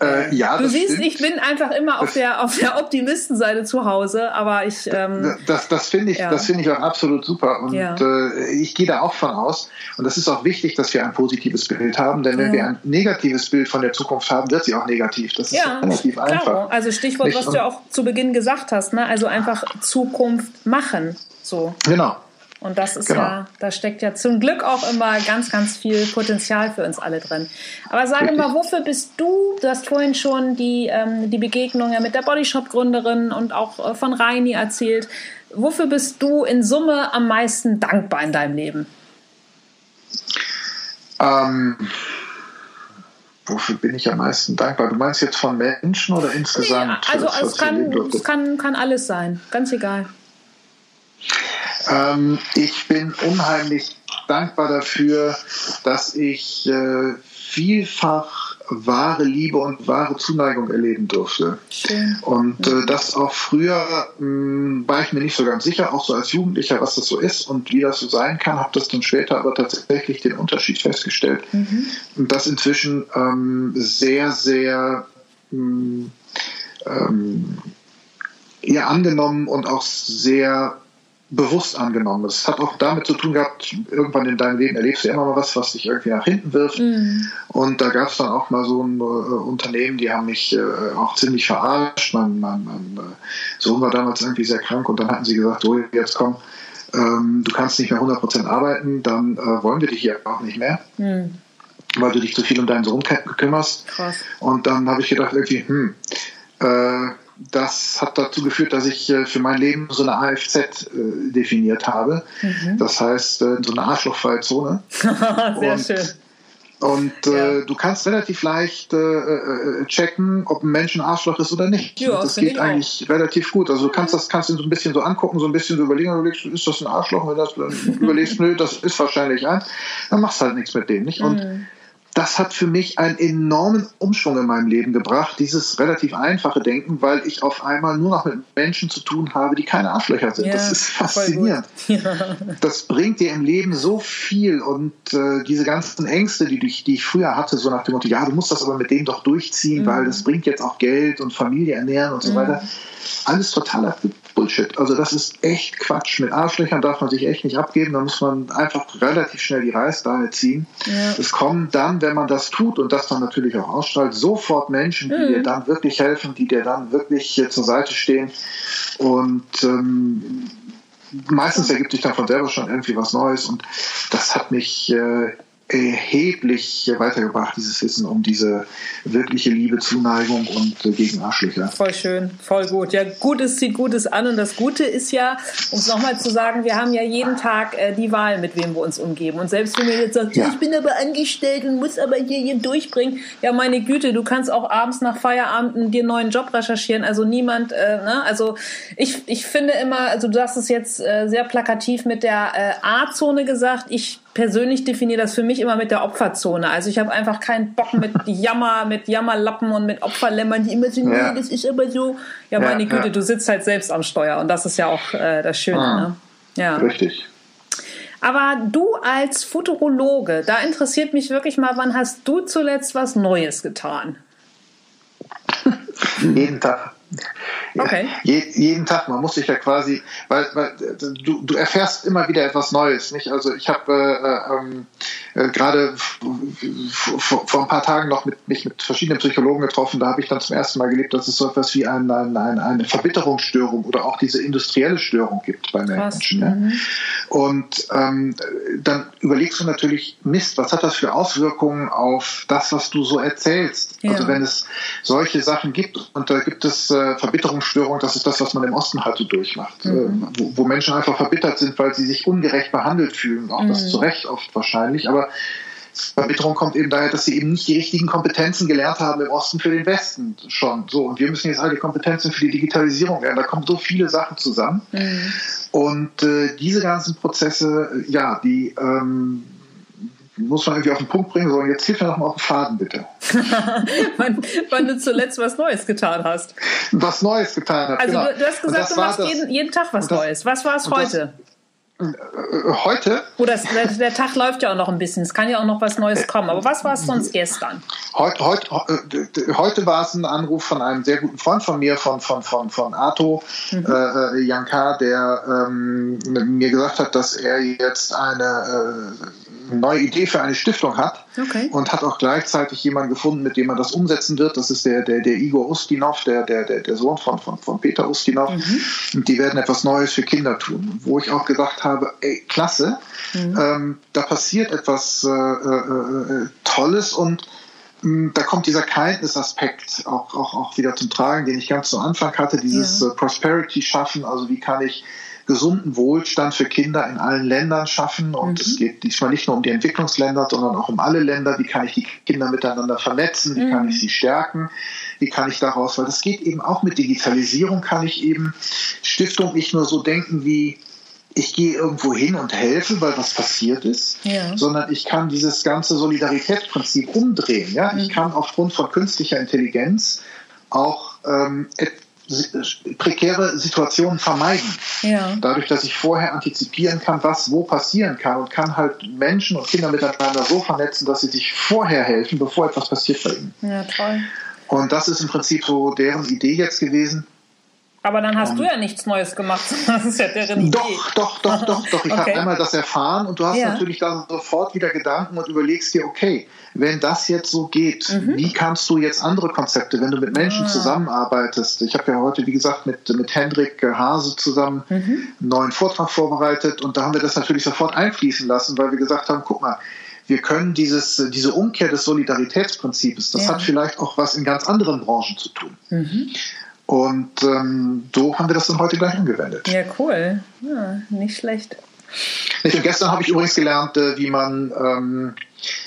Äh, ja, du siehst, stimmt. ich bin einfach immer auf der, auf der Optimistenseite zu Hause, aber ich. Ähm, das das finde ich, ja. das finde ich auch absolut super. Und ja. äh, ich gehe da auch von aus. Und das ist auch wichtig, dass wir ein positives Bild haben, denn wenn ja. wir ein negatives Bild von der Zukunft haben, wird sie auch negativ. Das ist ja, relativ klar. einfach. Also Stichwort, Nicht? was du auch zu Beginn gesagt hast, ne? Also einfach Zukunft machen. So. Genau. Und das ist genau. ja, da steckt ja zum Glück auch immer ganz, ganz viel Potenzial für uns alle drin. Aber sage mal, wofür bist du? Du hast vorhin schon die, ähm, die Begegnung ja mit der Bodyshop-Gründerin und auch äh, von Reini erzählt. Wofür bist du in Summe am meisten dankbar in deinem Leben? Ähm, wofür bin ich am meisten dankbar? Du meinst jetzt von Menschen oder insgesamt? Nee, also es, kann, es kann, kann alles sein, ganz egal. Ähm, ich bin unheimlich dankbar dafür, dass ich äh, vielfach wahre Liebe und wahre Zuneigung erleben durfte. Schön. Und äh, das auch früher mh, hm, war ich mir nicht so ganz sicher, auch so als Jugendlicher, was das so ist und wie das so sein kann, habe das dann später aber tatsächlich den Unterschied festgestellt. Mhm. Und das inzwischen ähm, sehr, sehr mh, hm, ähm, eher angenommen und auch sehr bewusst angenommen. Das hat auch damit zu tun gehabt, irgendwann in deinem Leben erlebst du immer mal was, was dich irgendwie nach hinten wirft. Mhm. Und da gab es dann auch mal so ein äh, Unternehmen, die haben mich äh, auch ziemlich verarscht. Mein, mein, mein äh, Sohn war damals irgendwie sehr krank und dann hatten sie gesagt, so jetzt komm, ähm, du kannst nicht mehr 100% arbeiten, dann äh, wollen wir dich hier auch nicht mehr. Mhm. Weil du dich zu viel um deinen Sohn kümmerst. Krass. Und dann habe ich gedacht, irgendwie, hm, äh, das hat dazu geführt, dass ich äh, für mein Leben so eine AFZ äh, definiert habe. Mhm. Das heißt, äh, so eine arschlochfreie Zone. Sehr und, schön. Und ja. du kannst relativ leicht checken, ob ein Mensch ein Arschloch ist oder nicht. Ja, das geht eigentlich auch. relativ gut. Also du kannst das kannst du so ein bisschen so angucken, so ein bisschen so überlegen, überlegst, ist das ein Arschloch? Wenn du das überlegst, nö, das ist wahrscheinlich eins, dann machst du halt nichts mit dem, nicht? Und mhm das hat für mich einen enormen Umschwung in meinem Leben gebracht, dieses relativ einfache Denken, weil ich auf einmal nur noch mit Menschen zu tun habe, die keine Arschlöcher sind. Ja, das ist faszinierend. Ja. Das bringt dir im Leben so viel und äh, diese ganzen Ängste, die, die, ich früher hatte, so nach dem Motto, ja, du musst das aber mit dem doch durchziehen, mhm. weil das bringt jetzt auch Geld und Familie ernähren und so mhm. weiter. Alles totaler Bullshit. Also das ist echt Quatsch. Mit Arschlöchern darf man sich echt nicht abgeben. Da muss man einfach relativ schnell die Reißleine ziehen. Ja. Es kommen dann, wenn man das tut und das dann natürlich auch ausstrahlt, sofort Menschen, die mhm. dir dann wirklich helfen, die dir dann wirklich zur Seite stehen. Und ähm, meistens ergibt sich dann von selber schon irgendwie was Neues. Und das hat mich äh, erheblich weitergebracht, dieses Wissen um diese wirkliche Liebe, Zuneigung und äh, gegen Arschlöcher. Voll schön, voll gut. Ja, Gutes zieht Gutes an und das Gute ist ja, um es nochmal zu sagen, wir haben ja jeden Tag äh, die Wahl, mit wem wir uns umgeben. Und selbst wenn wir jetzt sagen, ja. ich bin aber angestellt und muss aber hier, hier durchbringen, ja meine Güte, du kannst auch abends nach Feierabend dir einen neuen Job recherchieren. Also niemand, äh, ne? Also ich, ich finde immer, also du hast es jetzt äh, sehr plakativ mit der äh, A-Zone gesagt. Ich persönlich definiere das für mich immer mit der Opferzone. Also ich habe einfach keinen Bock mit Jammer, mit Jammerlappen und mit Opferlämmern, die immer so, ja. nee, das ist aber so. Ja, meine ja, Güte, ja. du sitzt halt selbst am Steuer und das ist ja auch äh, das Schöne. Ah, ne? Ja. Richtig. Aber du als Futurologe, da interessiert mich wirklich mal, wann hast du zuletzt was Neues getan? Jeden Tag. Okay. Je, jeden Tag, man muss sich ja quasi, weil, weil du, du erfährst immer wieder etwas Neues, nicht? Also ich habe äh, ähm, äh, gerade vor, vor ein paar Tagen noch mit, mich mit verschiedenen Psychologen getroffen, da habe ich dann zum ersten Mal gelebt, dass es so etwas wie ein, ein, ein, eine Verbitterungsstörung oder auch diese industrielle Störung gibt bei Menschen. Ja? Mhm. Und ähm, dann überlegst du natürlich, Mist, was hat das für Auswirkungen auf das, was du so erzählst? Ja. Also wenn es solche Sachen gibt und da gibt es äh, Verbitterungsstörungen, Verdrängungsstörung, das ist das, was man im Osten halt so durchmacht, mhm. wo, wo, Menschen einfach verbittert sind, weil sie sich ungerecht behandelt fühlen, auch mhm. das zu Recht oft wahrscheinlich, aber Verbitterung kommt eben daher, dass sie eben nicht die richtigen Kompetenzen gelernt haben im Osten für den Westen schon. So, und wir müssen jetzt all die Kompetenzen für die Digitalisierung lernen. Da kommen so viele Sachen zusammen. Mhm. Und äh, diese ganzen Prozesse, ja, die ähm, muss man irgendwie auf den Punkt bringen, sondern jetzt hilf mir doch mal auf den Faden, bitte. wann, wann, du zuletzt was Neues getan hast. Was Neues getan hast. Also genau. du, du, hast gesagt, du machst jeden, jeden, Tag was das, Neues. Was war es heute? Das, äh, heute? Oh, das, der, der, Tag läuft ja auch noch ein bisschen. Es kann ja auch noch was Neues kommen. Aber was war es sonst gestern? Heute, heute, äh, heute war es ein Anruf von einem sehr guten Freund von mir, von, von, von, von Arto mhm. äh, der ähm, mir gesagt hat, dass er jetzt eine äh, neue Idee für eine Stiftung hat okay. und hat auch gleichzeitig jemanden gefunden, mit dem er das umsetzen wird. Das ist der, der, der Igor Ustinov, der, der, der, der Sohn von, von, von Peter Ustinov. Mhm. Und die werden etwas Neues für Kinder tun. Wo ich auch gesagt habe, ey, klasse, mhm. ähm, da passiert etwas äh, äh, äh Tolles und hm, da kommt dieser Kindness-Aspekt auch, auch, auch wieder zum Tragen, den ich ganz zu Anfang hatte, dieses ja. Äh, Prosperity schaffen, also wie kann ich gesunden Wohlstand für Kinder in allen Ländern schaffen. Und mhm. es geht diesmal nicht nur um die Entwicklungsländer, sondern auch um alle Länder. Wie kann ich die Kinder miteinander vernetzen? Wie mhm. kann ich sie stärken? Wie kann ich daraus, weil das geht eben auch mit Digitalisierung, kann ich eben Stiftung nicht nur so denken wie, ich gehe irgendwo hin und helfe, weil was passiert ist, ja. sondern ich kann dieses ganze Solidaritätsprinzip umdrehen. Ja? Mhm. Ich kann aufgrund von künstlicher Intelligenz auch ähm, prekäre Situationen vermeiden. Ja. Dadurch, dass ich vorher antizipieren kann, was wo passieren kann und kann halt Menschen und Kinder miteinander so vernetzen, dass sie sich vorher helfen, bevor etwas passiert bei ihnen. Ja, toll. Und das ist im Prinzip so deren Idee jetzt gewesen. Aber dann hast um, du ja nichts Neues gemacht. Das ist ja deren Idee. Doch, doch, doch, doch, doch. Ich okay. habe einmal das erfahren und du hast ja. natürlich dann sofort wieder Gedanken und überlegst dir, okay, wenn das jetzt so geht, mhm. wie kannst du jetzt andere Konzepte, wenn du mit Menschen ah. zusammenarbeitest? Ich habe ja heute, wie gesagt, mit, mit Hendrik Hase zusammen mhm. einen neuen Vortrag vorbereitet und da haben wir das natürlich sofort einfließen lassen, weil wir gesagt haben, guck mal, wir können dieses, diese Umkehr des Solidaritätsprinzips, das ja. hat vielleicht auch was in ganz anderen Branchen zu tun. Mhm. Und ähm, so haben wir das dann heute gleich angewendet. Ja, cool. Ja, nicht schlecht. Nicht, und gestern habe ich übrigens gelernt, äh, wie man, ähm,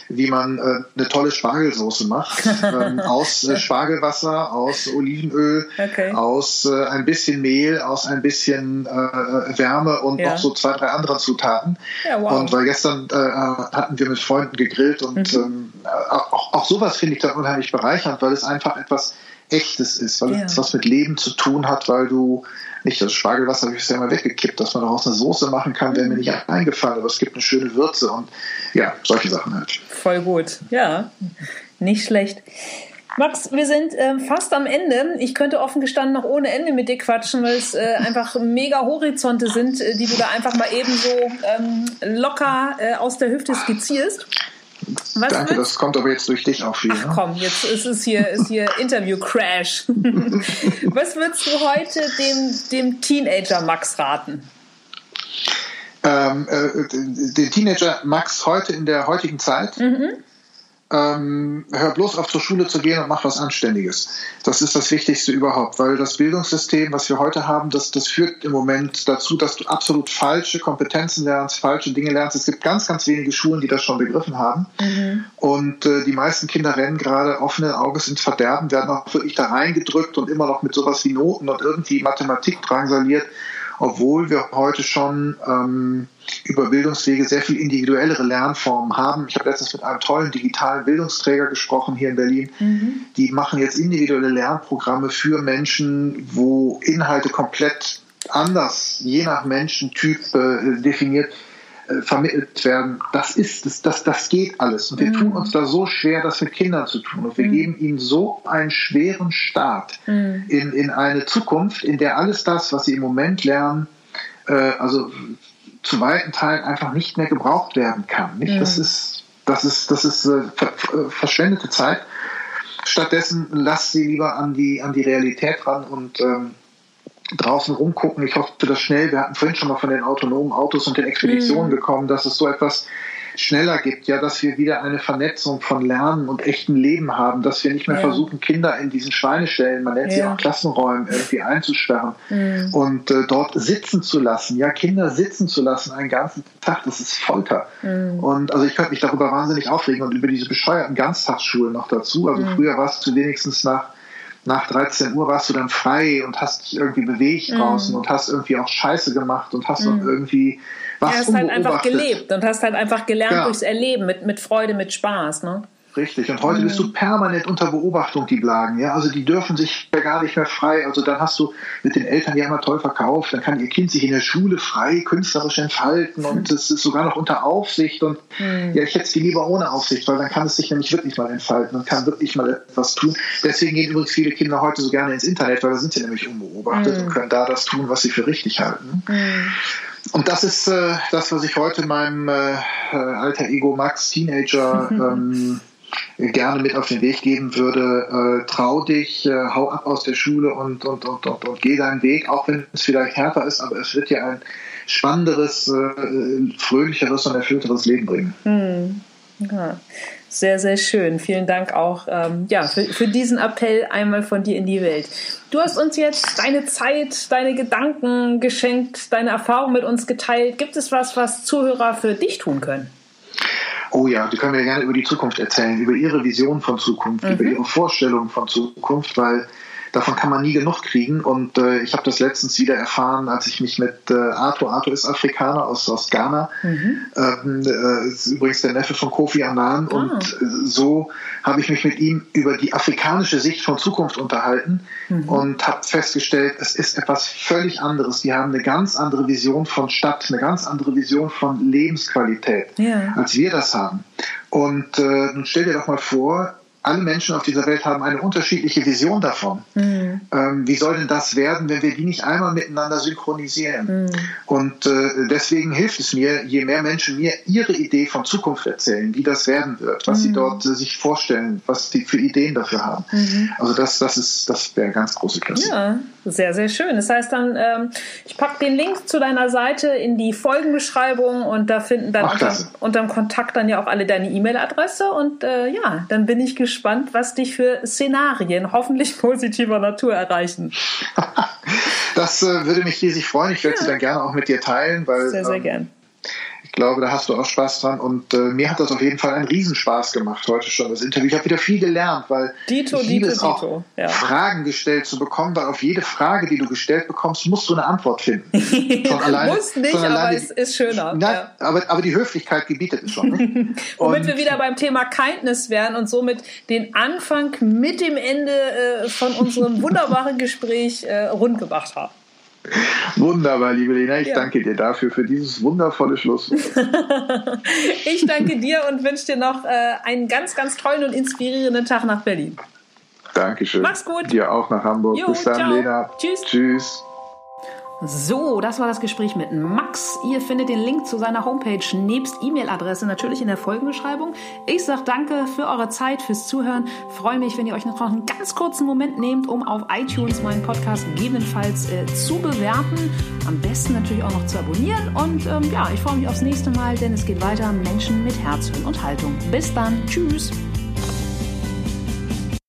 wie man äh, eine tolle Spargelsoße macht. ähm, aus äh, Spargelwasser, aus Olivenöl, okay. aus äh, ein bisschen Mehl, aus ein bisschen äh, Wärme und ja. noch so zwei, drei andere Zutaten. Ja, wow. Und weil gestern äh, hatten wir mit Freunden gegrillt und mhm. ähm, auch, auch sowas finde ich dann unheimlich bereichernd, weil es einfach etwas echtes ist, weil ja. es was mit Leben zu tun hat, weil du nicht das Spargelwasser habe ich ja mal weggekippt, dass man daraus eine Soße machen kann, wäre mir nicht eingefallen, aber es gibt eine schöne Würze und ja, solche Sachen halt. Voll gut, ja, nicht schlecht. Max, wir sind ähm, fast am Ende. Ich könnte offen gestanden noch ohne Ende mit dir quatschen, weil es äh, einfach mega Horizonte sind, äh, die du da einfach mal eben so ähm, locker äh, aus der Hüfte skizzierst. Was Danke, das kommt aber jetzt durch dich auch viel. Ach, ne? komm, jetzt ist es hier, ist hier Interview-Crash. Was würdest du heute dem, dem Teenager Max raten? Ähm, äh, den Teenager Max heute in der heutigen Zeit? Mhm ähm, hör bloß auf zur Schule zu gehen und mach was Anständiges. Das ist das Wichtigste überhaupt, weil das Bildungssystem, was wir heute haben, das, das führt im Moment dazu, dass du absolut falsche Kompetenzen lernst, falsche Dinge lernst. Es gibt ganz, ganz wenige Schulen, die das schon begriffen haben. Mhm. Und äh, die meisten Kinder rennen gerade offene Auges ins Verderben, werden auch wirklich da reingedrückt und immer noch mit sowas wie Noten und irgendwie Mathematik drangsaliert obwohl wir heute schon ähm, über Bildungswege sehr viel individuellere Lernformen haben. Ich habe letztens mit einem tollen digitalen Bildungsträger gesprochen hier in Berlin. Mhm. Die machen jetzt individuelle Lernprogramme für Menschen, wo Inhalte komplett anders, je nach Menschentyp äh, definiert äh, vermittelt werden. Das ist, das, das, das geht alles. Und wir mhm. tun uns da so schwer, das mit Kindern zu tun. Und wir mhm. geben ihnen so einen schweren Start mhm. in, in eine Zukunft, in der alles das, was sie im Moment lernen, äh, also zu weiten Teilen einfach nicht mehr gebraucht werden kann. Nicht? Das ist, das ist, das ist äh, ver verschwendete Zeit. Stattdessen lasst sie lieber an die, an die Realität ran und ähm, draußen rumgucken. Ich hoffe, dass schnell, wir hatten vorhin schon mal von den autonomen Autos und den Expeditionen mhm. gekommen, dass es so etwas schneller gibt, ja, dass wir wieder eine Vernetzung von Lernen und echtem Leben haben, dass wir nicht mehr ja. versuchen, Kinder in diesen Schweinestellen, man nennt ja. sie auch Klassenräumen, irgendwie einzusperren mhm. und äh, dort sitzen zu lassen, ja, Kinder sitzen zu lassen einen ganzen Tag, das ist Folter. Mhm. Und also ich könnte mich darüber wahnsinnig aufregen und über diese bescheuerten Ganztagsschulen noch dazu. Also mhm. früher warst du wenigstens nach nach 13 Uhr warst du dann frei und hast dich irgendwie bewegt mm. draußen und hast irgendwie auch Scheiße gemacht und hast mm. irgendwie was ja, hast halt einfach gelebt und hast halt einfach gelernt ja. durchs Erleben mit, mit Freude, mit Spaß, ne? Richtig. Und heute mhm. bist du permanent unter Beobachtung, die Blagen. Ja, also die dürfen sich ja gar nicht mehr frei. Also dann hast du mit den Eltern ja immer toll verkauft. Dann kann ihr Kind sich in der Schule frei künstlerisch entfalten und es ist sogar noch unter Aufsicht. Und mhm. ja, ich hätte es lieber ohne Aufsicht, weil dann kann es sich nämlich wirklich mal entfalten und kann wirklich mal etwas tun. Deswegen gehen übrigens viele Kinder heute so gerne ins Internet, weil da sind sie nämlich unbeobachtet mhm. und können da das tun, was sie für richtig halten. Mhm. Und das ist äh, das, was ich heute meinem äh, alter Ego Max Teenager ähm, gerne mit auf den Weg geben würde. Äh, trau dich, äh, hau ab aus der Schule und, und, und, und, und geh deinen Weg, auch wenn es vielleicht härter ist, aber es wird dir ein spannenderes, äh, fröhlicheres und erfüllteres Leben bringen. Hm. Ja. Sehr, sehr schön. Vielen Dank auch ähm, ja, für, für diesen Appell einmal von dir in die Welt. Du hast uns jetzt deine Zeit, deine Gedanken geschenkt, deine Erfahrung mit uns geteilt. Gibt es was, was Zuhörer für dich tun können? Oh ja, die können wir gerne über die Zukunft erzählen, über ihre Vision von Zukunft, mhm. über ihre Vorstellung von Zukunft, weil davon kann man nie genug kriegen. Und äh, ich habe das letztens wieder erfahren, als ich mich mit äh, Arthur, Arthur ist Afrikaner aus, aus Ghana, mhm. ähm, äh, ist übrigens der Neffe von Kofi Annan. Ah. Und äh, so habe ich mich mit ihm über die afrikanische Sicht von Zukunft unterhalten mhm. und habe festgestellt, es ist etwas völlig anderes. Die haben eine ganz andere Vision von Stadt, eine ganz andere Vision von Lebensqualität, ja. als wir das haben. Und äh, nun stell dir doch mal vor, alle Menschen auf dieser Welt haben eine unterschiedliche Vision davon. Mhm. Ähm, wie soll denn das werden, wenn wir die nicht einmal miteinander synchronisieren? Mhm. Und äh, deswegen hilft es mir, je mehr Menschen mir ihre Idee von Zukunft erzählen, wie das werden wird, was mhm. sie dort äh, sich vorstellen, was die für Ideen dafür haben. Mhm. Also das, das ist, das wäre ganz große Klasse. Ja, sehr, sehr schön. Das heißt dann, ähm, ich packe den Link zu deiner Seite in die Folgenbeschreibung und da finden dann unter, unterm Kontakt dann ja auch alle deine E-Mail-Adresse und äh, ja, dann bin ich gespannt, was dich für Szenarien hoffentlich positiver Natur erreichen. das äh, würde mich riesig freuen. Ich werde ja. sie dann gerne auch mit dir teilen, weil sehr, sehr ähm, gern ich glaube, da hast du auch Spaß dran. Und äh, mir hat das auf jeden Fall einen Riesenspaß gemacht heute schon, das Interview. Ich habe wieder viel gelernt, weil Dito, ich liebe Dito, es auch, Dito. Ja. Fragen gestellt zu bekommen, weil auf jede Frage, die du gestellt bekommst, musst du eine Antwort finden. Von alleine, Muss nicht, alleine, aber es ist schöner. Nein, ja. aber, aber die Höflichkeit gebietet es schon. Ne? Womit wir wieder beim Thema Kindness wären und somit den Anfang mit dem Ende äh, von unserem wunderbaren Gespräch äh, rund gemacht haben. Wunderbar, liebe Lena. Ich ja. danke dir dafür, für dieses wundervolle Schlusswort. ich danke dir und wünsche dir noch äh, einen ganz, ganz tollen und inspirierenden Tag nach Berlin. Dankeschön. Mach's gut. Dir auch nach Hamburg. Jo, Bis dann, ciao. Lena. Tschüss. Tschüss. So, das war das Gespräch mit Max. Ihr findet den Link zu seiner Homepage nebst E-Mail-Adresse natürlich in der Folgenbeschreibung. Ich sage danke für eure Zeit, fürs Zuhören. Freue mich, wenn ihr euch noch einen ganz kurzen Moment nehmt, um auf iTunes meinen Podcast gegebenenfalls äh, zu bewerten. Am besten natürlich auch noch zu abonnieren. Und ähm, ja, ich freue mich aufs nächste Mal, denn es geht weiter Menschen mit Herz, und Haltung. Bis dann. Tschüss.